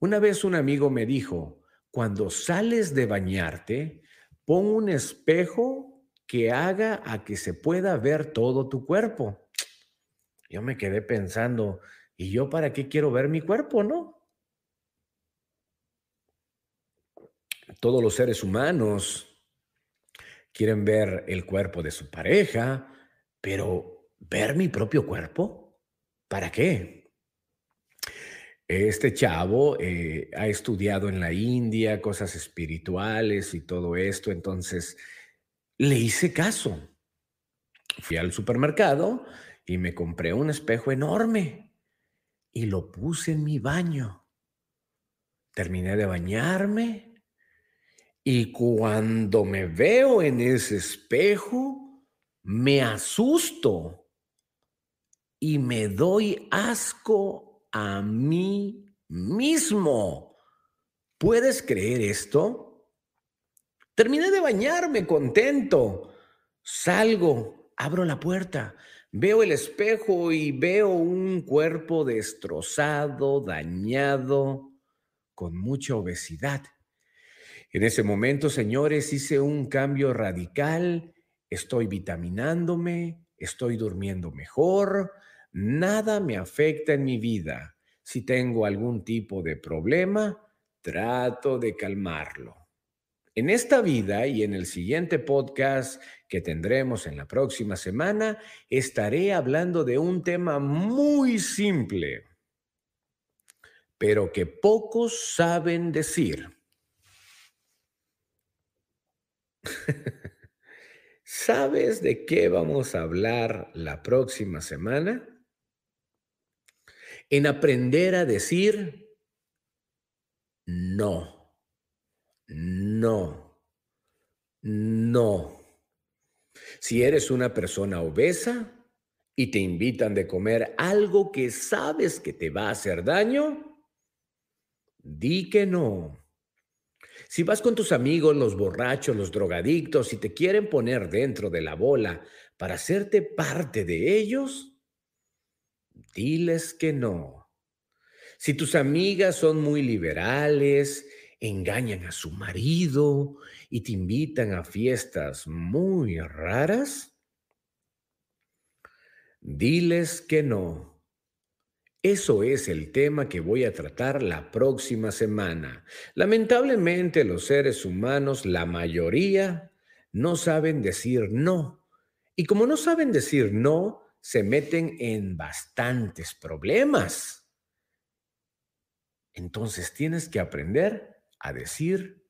Una vez un amigo me dijo, cuando sales de bañarte, pon un espejo que haga a que se pueda ver todo tu cuerpo. Yo me quedé pensando, ¿y yo para qué quiero ver mi cuerpo, no? Todos los seres humanos quieren ver el cuerpo de su pareja, pero ver mi propio cuerpo, ¿para qué? Este chavo eh, ha estudiado en la India cosas espirituales y todo esto, entonces le hice caso. Fui al supermercado y me compré un espejo enorme y lo puse en mi baño. Terminé de bañarme y cuando me veo en ese espejo, me asusto y me doy asco a mí mismo. ¿Puedes creer esto? Terminé de bañarme contento. Salgo, abro la puerta, veo el espejo y veo un cuerpo destrozado, dañado, con mucha obesidad. En ese momento, señores, hice un cambio radical, estoy vitaminándome, estoy durmiendo mejor, nada me afecta en mi vida. Si tengo algún tipo de problema, trato de calmarlo. En esta vida y en el siguiente podcast que tendremos en la próxima semana, estaré hablando de un tema muy simple, pero que pocos saben decir. <laughs> ¿Sabes de qué vamos a hablar la próxima semana? En aprender a decir no, no, no. Si eres una persona obesa y te invitan de comer algo que sabes que te va a hacer daño, di que no. Si vas con tus amigos, los borrachos, los drogadictos, y te quieren poner dentro de la bola para hacerte parte de ellos, diles que no. Si tus amigas son muy liberales, engañan a su marido y te invitan a fiestas muy raras, diles que no. Eso es el tema que voy a tratar la próxima semana. Lamentablemente los seres humanos, la mayoría, no saben decir no. Y como no saben decir no, se meten en bastantes problemas. Entonces tienes que aprender a decir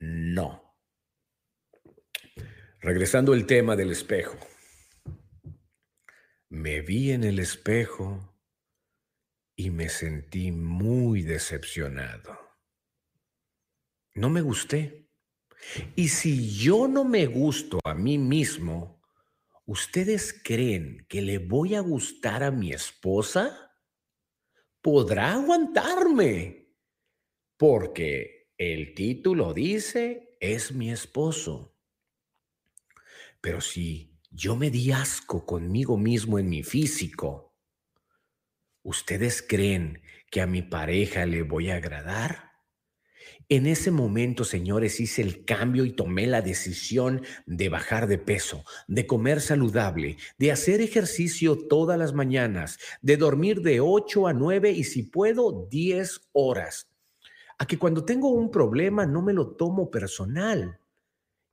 no. Regresando al tema del espejo. Me vi en el espejo y me sentí muy decepcionado. No me gusté. Y si yo no me gusto a mí mismo, ¿ustedes creen que le voy a gustar a mi esposa? Podrá aguantarme, porque el título dice, es mi esposo. Pero si yo me di asco conmigo mismo en mi físico, ¿Ustedes creen que a mi pareja le voy a agradar? En ese momento, señores, hice el cambio y tomé la decisión de bajar de peso, de comer saludable, de hacer ejercicio todas las mañanas, de dormir de 8 a 9 y si puedo 10 horas. A que cuando tengo un problema no me lo tomo personal.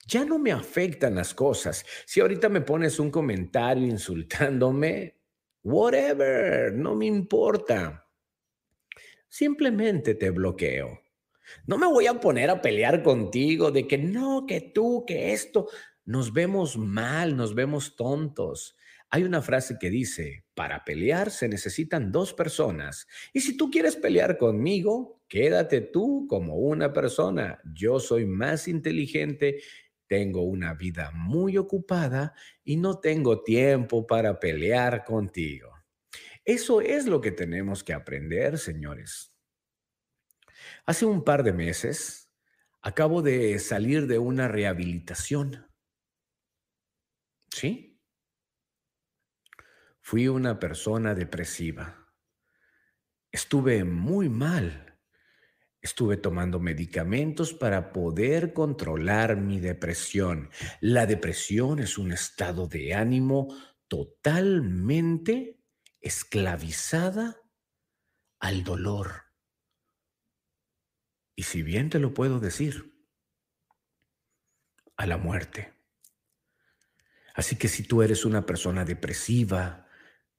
Ya no me afectan las cosas. Si ahorita me pones un comentario insultándome, Whatever, no me importa. Simplemente te bloqueo. No me voy a poner a pelear contigo de que no, que tú, que esto. Nos vemos mal, nos vemos tontos. Hay una frase que dice, para pelear se necesitan dos personas. Y si tú quieres pelear conmigo, quédate tú como una persona. Yo soy más inteligente, tengo una vida muy ocupada y no tengo tiempo para pelear contigo. Eso es lo que tenemos que aprender, señores. Hace un par de meses acabo de salir de una rehabilitación. ¿Sí? Fui una persona depresiva. Estuve muy mal. Estuve tomando medicamentos para poder controlar mi depresión. La depresión es un estado de ánimo totalmente esclavizada al dolor. Y si bien te lo puedo decir, a la muerte. Así que si tú eres una persona depresiva,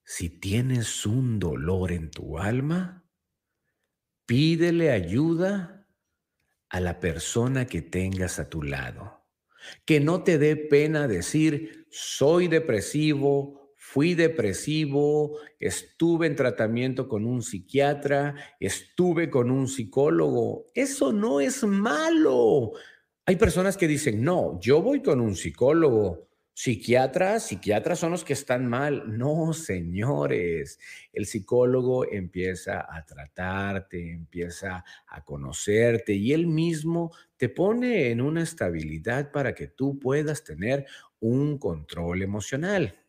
si tienes un dolor en tu alma, pídele ayuda a la persona que tengas a tu lado. Que no te dé pena decir, soy depresivo, fui depresivo, estuve en tratamiento con un psiquiatra, estuve con un psicólogo. Eso no es malo. Hay personas que dicen, no, yo voy con un psicólogo Psiquiatras, psiquiatras son los que están mal. No, señores. El psicólogo empieza a tratarte, empieza a conocerte y él mismo te pone en una estabilidad para que tú puedas tener un control emocional.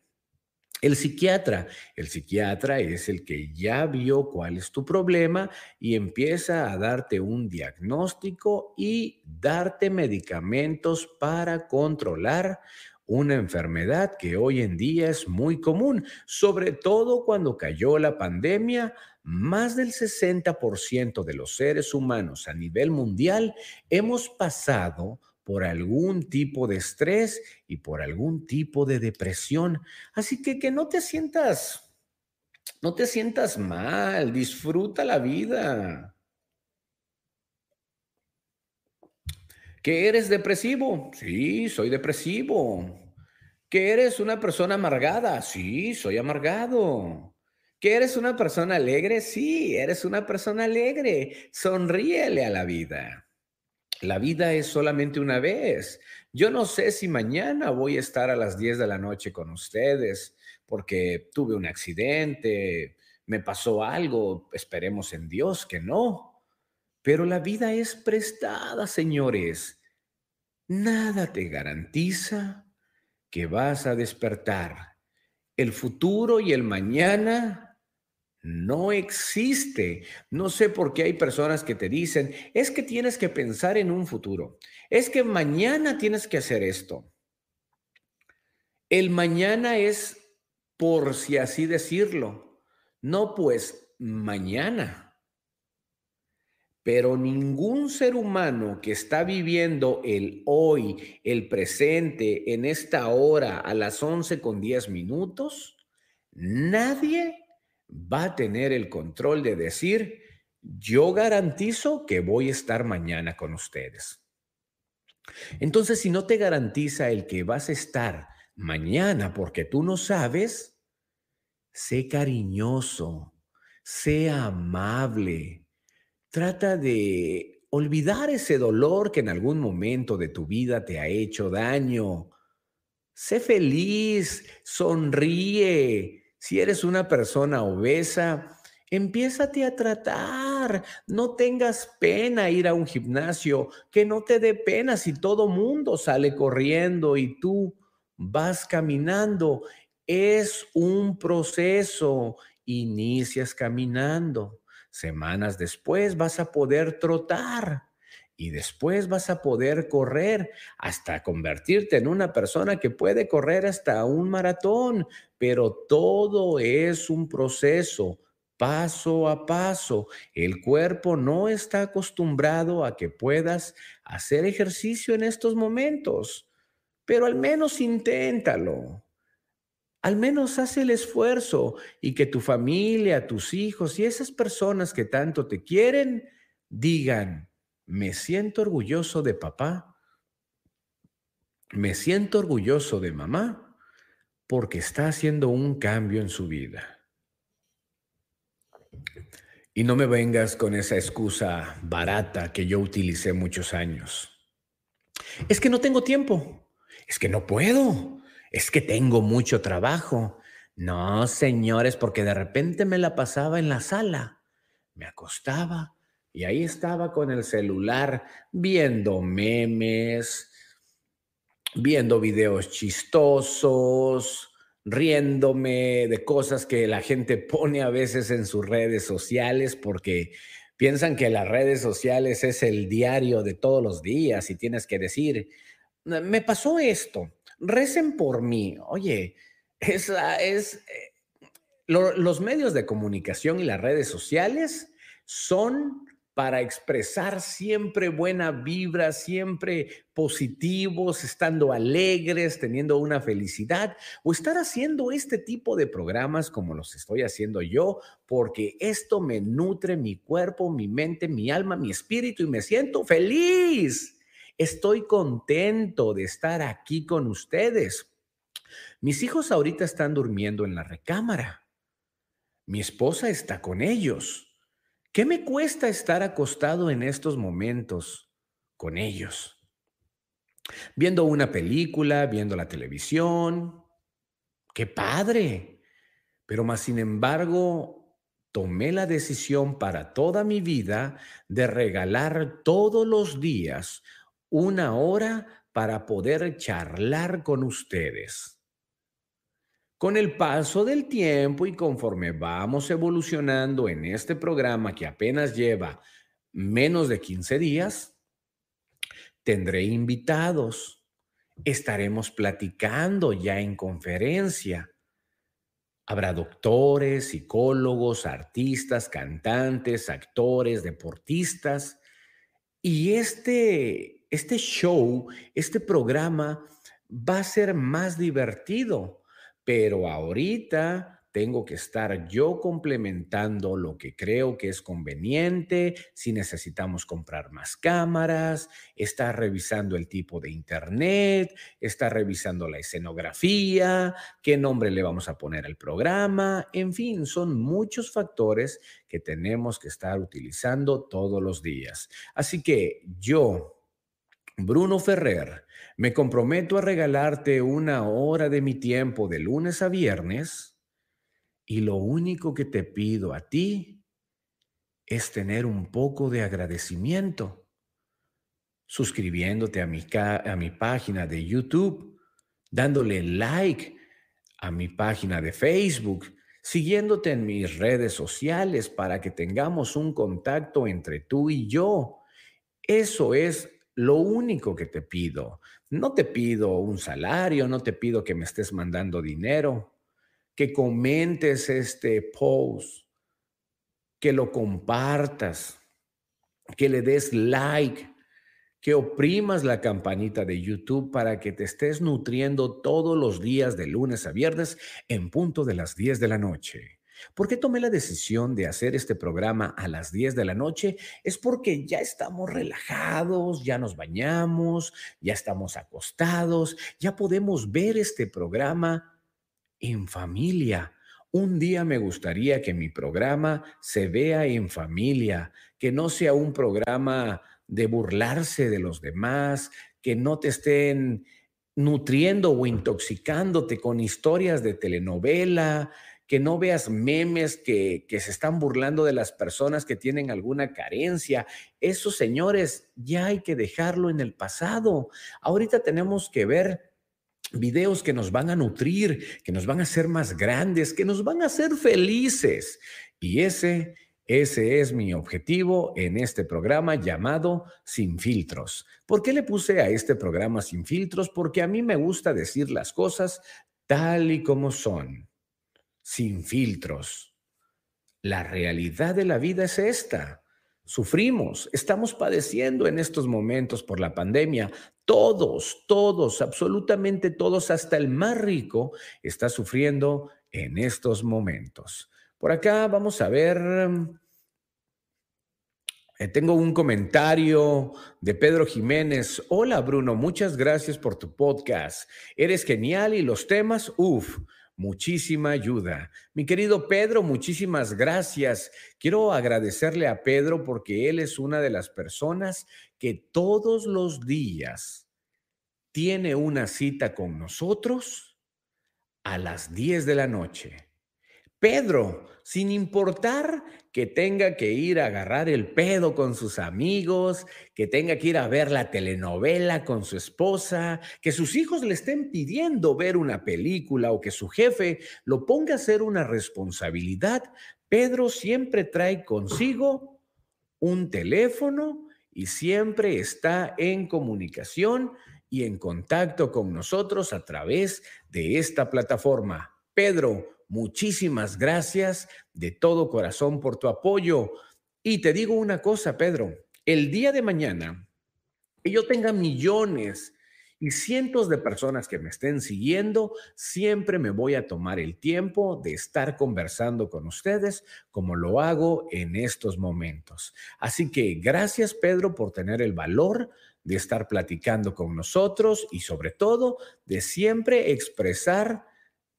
El psiquiatra, el psiquiatra es el que ya vio cuál es tu problema y empieza a darte un diagnóstico y darte medicamentos para controlar una enfermedad que hoy en día es muy común, sobre todo cuando cayó la pandemia. Más del 60% de los seres humanos a nivel mundial hemos pasado por algún tipo de estrés y por algún tipo de depresión. Así que que no te sientas, no te sientas mal, disfruta la vida. ¿Que eres depresivo? Sí, soy depresivo. ¿Que eres una persona amargada? Sí, soy amargado. ¿Que eres una persona alegre? Sí, eres una persona alegre. Sonríele a la vida. La vida es solamente una vez. Yo no sé si mañana voy a estar a las 10 de la noche con ustedes porque tuve un accidente, me pasó algo, esperemos en Dios que no. Pero la vida es prestada, señores. Nada te garantiza que vas a despertar. El futuro y el mañana no existe. No sé por qué hay personas que te dicen, es que tienes que pensar en un futuro. Es que mañana tienes que hacer esto. El mañana es por si así decirlo. No, pues mañana. Pero ningún ser humano que está viviendo el hoy, el presente, en esta hora, a las 11 con 10 minutos, nadie va a tener el control de decir, yo garantizo que voy a estar mañana con ustedes. Entonces, si no te garantiza el que vas a estar mañana porque tú no sabes, sé cariñoso, sé amable Trata de olvidar ese dolor que en algún momento de tu vida te ha hecho daño. Sé feliz, sonríe. Si eres una persona obesa, empiézate a tratar. No tengas pena ir a un gimnasio, que no te dé pena si todo mundo sale corriendo y tú vas caminando. Es un proceso. Inicias caminando Semanas después vas a poder trotar y después vas a poder correr hasta convertirte en una persona que puede correr hasta un maratón, pero todo es un proceso paso a paso. El cuerpo no está acostumbrado a que puedas hacer ejercicio en estos momentos, pero al menos inténtalo al menos haz el esfuerzo y que tu familia, tus hijos y esas personas que tanto te quieren digan, me siento orgulloso de papá, me siento orgulloso de mamá, porque está haciendo un cambio en su vida. Y no me vengas con esa excusa barata que yo utilicé muchos años. Es que no tengo tiempo. Es que no puedo. Es que tengo mucho trabajo. No, señores, porque de repente me la pasaba en la sala. Me acostaba y ahí estaba con el celular viendo memes, viendo videos chistosos, riéndome de cosas que la gente pone a veces en sus redes sociales porque piensan que las redes sociales es el diario de todos los días y tienes que decir, me pasó esto, recen por mí. Oye, esa es... Eh, los medios de comunicación y las redes sociales son para expresar siempre buena vibra, siempre positivos, estando alegres, teniendo una felicidad, o estar haciendo este tipo de programas como los estoy haciendo yo, porque esto me nutre mi cuerpo, mi mente, mi alma, mi espíritu y me siento feliz. Estoy contento de estar aquí con ustedes. Mis hijos ahorita están durmiendo en la recámara. Mi esposa está con ellos. ¿Qué me cuesta estar acostado en estos momentos con ellos? Viendo una película, viendo la televisión. ¡Qué padre! Pero más sin embargo, tomé la decisión para toda mi vida de regalar todos los días una hora para poder charlar con ustedes. Con el paso del tiempo y conforme vamos evolucionando en este programa que apenas lleva menos de 15 días, tendré invitados, estaremos platicando ya en conferencia. Habrá doctores, psicólogos, artistas, cantantes, actores, deportistas. Y este, este show, este programa va a ser más divertido pero ahorita tengo que estar yo complementando lo que creo que es conveniente, si necesitamos comprar más cámaras, estar revisando el tipo de internet, estar revisando la escenografía, qué nombre le vamos a poner al programa, en fin, son muchos factores que tenemos que estar utilizando todos los días. Así que yo Bruno Ferrer, me comprometo a regalarte una hora de mi tiempo de lunes a viernes y lo único que te pido a ti es tener un poco de agradecimiento, suscribiéndote a mi, a mi página de YouTube, dándole like a mi página de Facebook, siguiéndote en mis redes sociales para que tengamos un contacto entre tú y yo. Eso es lo único que te pido, no te pido un salario, no te pido que me estés mandando dinero, que comentes este post, que lo compartas, que le des like, que oprimas la campanita de YouTube para que te estés nutriendo todos los días de lunes a viernes en punto de las 10 de la noche. ¿Por qué tomé la decisión de hacer este programa a las 10 de la noche? Es porque ya estamos relajados, ya nos bañamos, ya estamos acostados, ya podemos ver este programa en familia. Un día me gustaría que mi programa se vea en familia, que no sea un programa de burlarse de los demás, que no te estén nutriendo o intoxicándote con historias de telenovela, que no veas memes que, que, se están burlando de las personas que tienen alguna carencia. Esos señores ya hay que dejarlo en el pasado. Ahorita tenemos que ver videos que nos van a nutrir, que nos van a hacer más grandes, que nos van a hacer felices. Y ese, ese es mi objetivo en este programa llamado Sin Filtros. ¿Por qué le puse a este programa Sin Filtros? Porque a mí me gusta decir las cosas tal y como son sin filtros. La realidad de la vida es esta. Sufrimos, estamos padeciendo en estos momentos por la pandemia. Todos, todos, absolutamente todos, hasta el más rico, está sufriendo en estos momentos. Por acá vamos a ver Eh, tengo un comentario de Pedro Jiménez. Hola Bruno, muchas gracias por tu podcast. Eres genial y los temas, uff, muchísima ayuda. Mi querido Pedro, muchísimas gracias. Quiero agradecerle a Pedro porque él es una de las personas que todos los días tiene una cita con nosotros a las 10 de la noche. Pedro, sin importar que tenga que ir a agarrar el pedo con sus amigos, que tenga que ir a ver la telenovela con su esposa, que sus hijos le estén pidiendo ver una película o que su jefe lo ponga a hacer una responsabilidad, Pedro siempre trae consigo un teléfono y siempre está en comunicación y en contacto con nosotros a través de esta plataforma. Pedro, muchísimas gracias de todo corazón por tu apoyo. Y te digo una cosa, Pedro, el día de mañana, que yo tenga millones y cientos de personas que me estén siguiendo, siempre me voy a tomar el tiempo de estar conversando con ustedes como lo hago en estos momentos. Así que gracias, Pedro, por tener el valor de estar platicando con nosotros y sobre todo de siempre expresar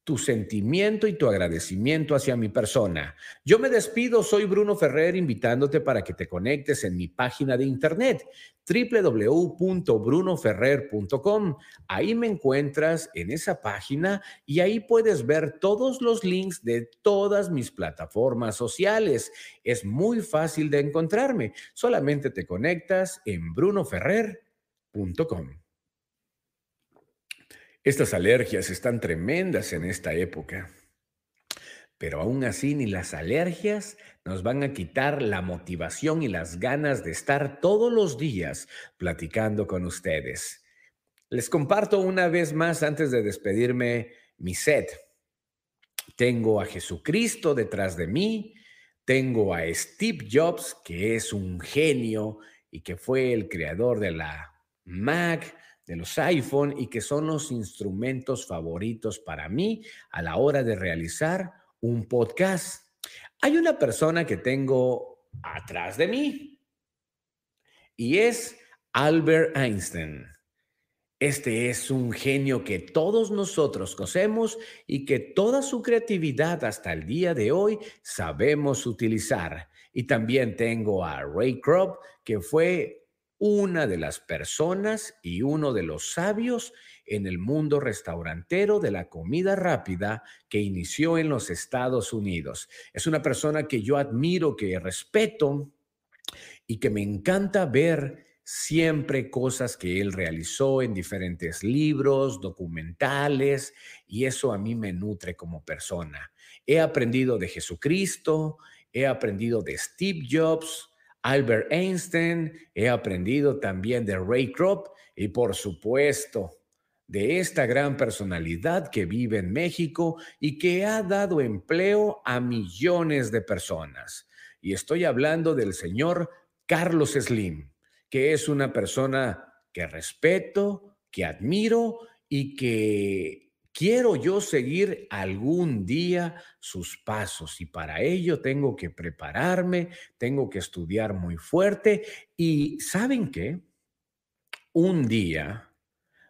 tu sentimiento y tu agradecimiento hacia mi persona. Yo me despido, soy Bruno Ferrer, invitándote para que te conectes en mi página de internet www.brunoferrer.com. Ahí me encuentras en esa página y ahí puedes ver todos los links de todas mis plataformas sociales. Es muy fácil de encontrarme. Solamente te conectas en brunoferrer.com. Estas alergias están tremendas en esta época. Pero aún así ni las alergias nos van a quitar la motivación y las ganas de estar todos los días platicando con ustedes. Les comparto una vez más antes de despedirme mi set. Tengo a Jesucristo detrás de mí, tengo a Steve Jobs, que es un genio y que fue el creador de la Mac, de los iPhone y que son los instrumentos favoritos para mí a la hora de realizar un podcast. Hay una persona que tengo atrás de mí y es Albert Einstein. Este es un genio que todos nosotros conocemos y que toda su creatividad hasta el día de hoy sabemos utilizar. Y también tengo a Ray Kroc, que fue una de las personas y uno de los sabios en el mundo restaurantero de la comida rápida que inició en los Estados Unidos. Es una persona que yo admiro, que respeto y que me encanta ver siempre cosas que él realizó en diferentes libros, documentales, y eso a mí me nutre como persona. He aprendido de Jesucristo, he aprendido de Steve Jobs, Albert Einstein, he aprendido también de Ray Kroc y por supuesto de esta gran personalidad que vive en México y que ha dado empleo a millones de personas. Y estoy hablando del señor Carlos Slim, que es una persona que respeto, que admiro y que Quiero yo seguir algún día sus pasos y para ello tengo que prepararme, tengo que estudiar muy fuerte y ¿saben qué? Un día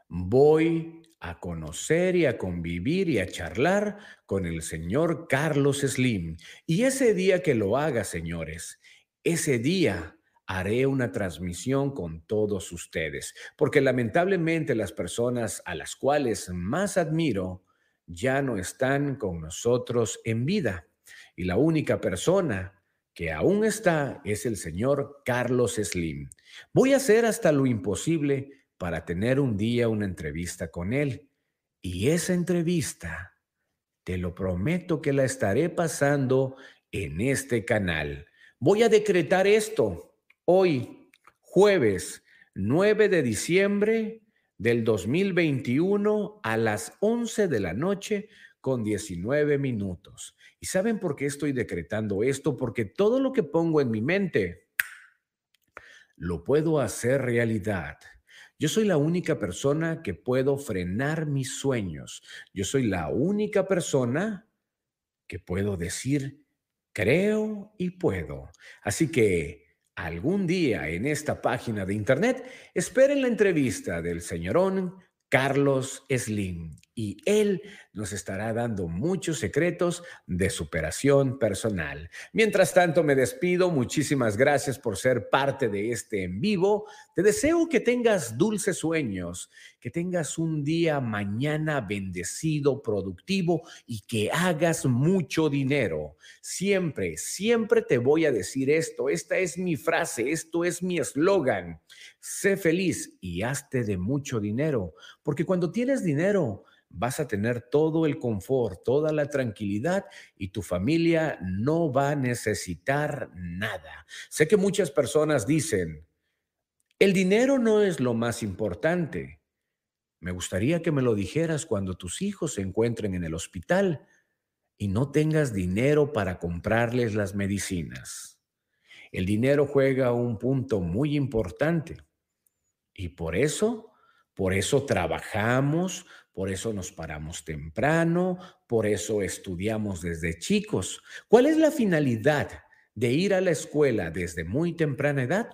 voy a conocer y a convivir y a charlar con el señor Carlos Slim. Y ese día que lo haga, señores, ese día haré una transmisión con todos ustedes, porque lamentablemente las personas a las cuales más admiro ya no están con nosotros en vida. Y la única persona que aún está es el señor Carlos Slim. Voy a hacer hasta lo imposible para tener un día una entrevista con él. Y esa entrevista, te lo prometo que la estaré pasando en este canal. Voy a decretar esto Hoy, jueves 9 de diciembre del 2021 a las 11 de la noche con 19 minutos. ¿Y saben por qué estoy decretando esto? Porque todo lo que pongo en mi mente lo puedo hacer realidad. Yo soy la única persona que puedo frenar mis sueños. Yo soy la única persona que puedo decir, creo y puedo. Así que algún día en esta página de internet, esperen la entrevista del señorón Carlos Slim y él nos estará dando muchos secretos de superación personal. Mientras tanto, me despido. Muchísimas gracias por ser parte de este en vivo. Te deseo que tengas dulces sueños, que tengas un día mañana bendecido, productivo y que hagas mucho dinero. Siempre, siempre te voy a decir esto. Esta es mi frase, esto es mi eslogan. Sé feliz y hazte de mucho dinero, porque cuando tienes dinero, vas a tener todo el confort, toda la tranquilidad y tu familia no va a necesitar nada. Sé que muchas personas dicen, el dinero no es lo más importante. Me gustaría que me lo dijeras cuando tus hijos se encuentren en el hospital y no tengas dinero para comprarles las medicinas. El dinero juega un punto muy importante y por eso, por eso trabajamos, por eso nos paramos temprano, por eso estudiamos desde chicos. ¿Cuál es la finalidad de ir a la escuela desde muy temprana edad?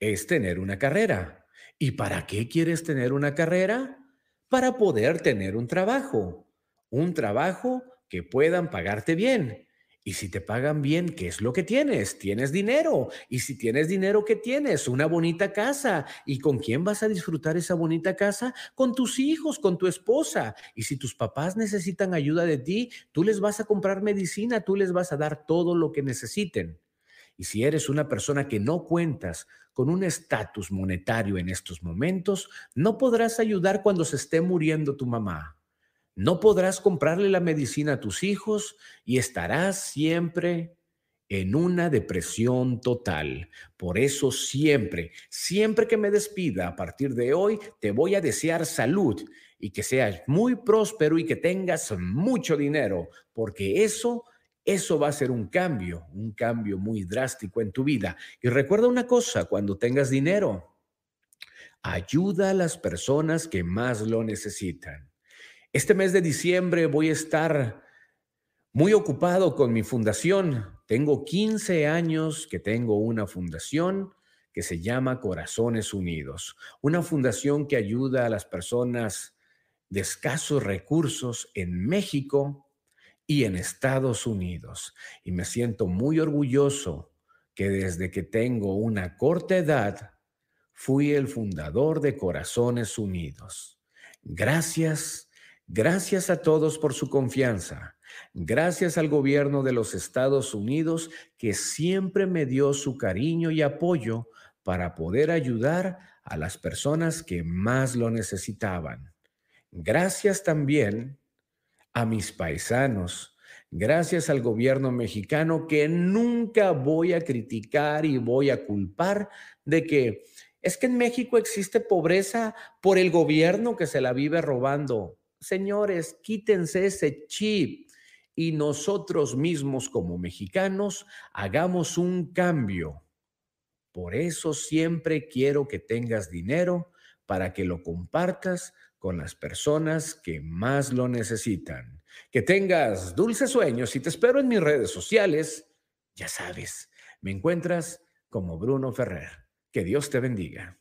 Es tener una carrera. ¿Y para qué quieres tener una carrera? Para poder tener un trabajo. Un trabajo que puedan pagarte bien. Y si te pagan bien, ¿qué es lo que tienes? Tienes dinero. Y si tienes dinero, ¿qué tienes? Una bonita casa. ¿Y con quién vas a disfrutar esa bonita casa? Con tus hijos, con tu esposa. Y si tus papás necesitan ayuda de ti, tú les vas a comprar medicina, tú les vas a dar todo lo que necesiten. Y si eres una persona que no cuentas con un estatus monetario en estos momentos, no podrás ayudar cuando se esté muriendo tu mamá no podrás comprarle la medicina a tus hijos y estarás siempre en una depresión total. Por eso siempre, siempre que me despida a partir de hoy, te voy a desear salud y que seas muy próspero y que tengas mucho dinero, porque eso, eso va a ser un cambio, un cambio muy drástico en tu vida. Y recuerda una cosa, cuando tengas dinero, ayuda a las personas que más lo necesitan. Este mes de diciembre voy a estar muy ocupado con mi fundación. Tengo 15 años que tengo una fundación que se llama Corazones Unidos, una fundación que ayuda a las personas de escasos recursos en México y en Estados Unidos. Y me siento muy orgulloso que desde que tengo una corta edad fui el fundador de Corazones Unidos. Gracias Gracias a todos por su confianza. Gracias al gobierno de los Estados Unidos que siempre me dio su cariño y apoyo para poder ayudar a las personas que más lo necesitaban. Gracias también a mis paisanos. Gracias al gobierno mexicano que nunca voy a criticar y voy a culpar de que es que en México existe pobreza por el gobierno que se la vive robando. Señores, quítense ese chip y nosotros mismos como mexicanos hagamos un cambio. Por eso siempre quiero que tengas dinero para que lo compartas con las personas que más lo necesitan. Que tengas dulces sueños y te espero en mis redes sociales. Ya sabes, me encuentras como Bruno Ferrer. Que Dios te bendiga.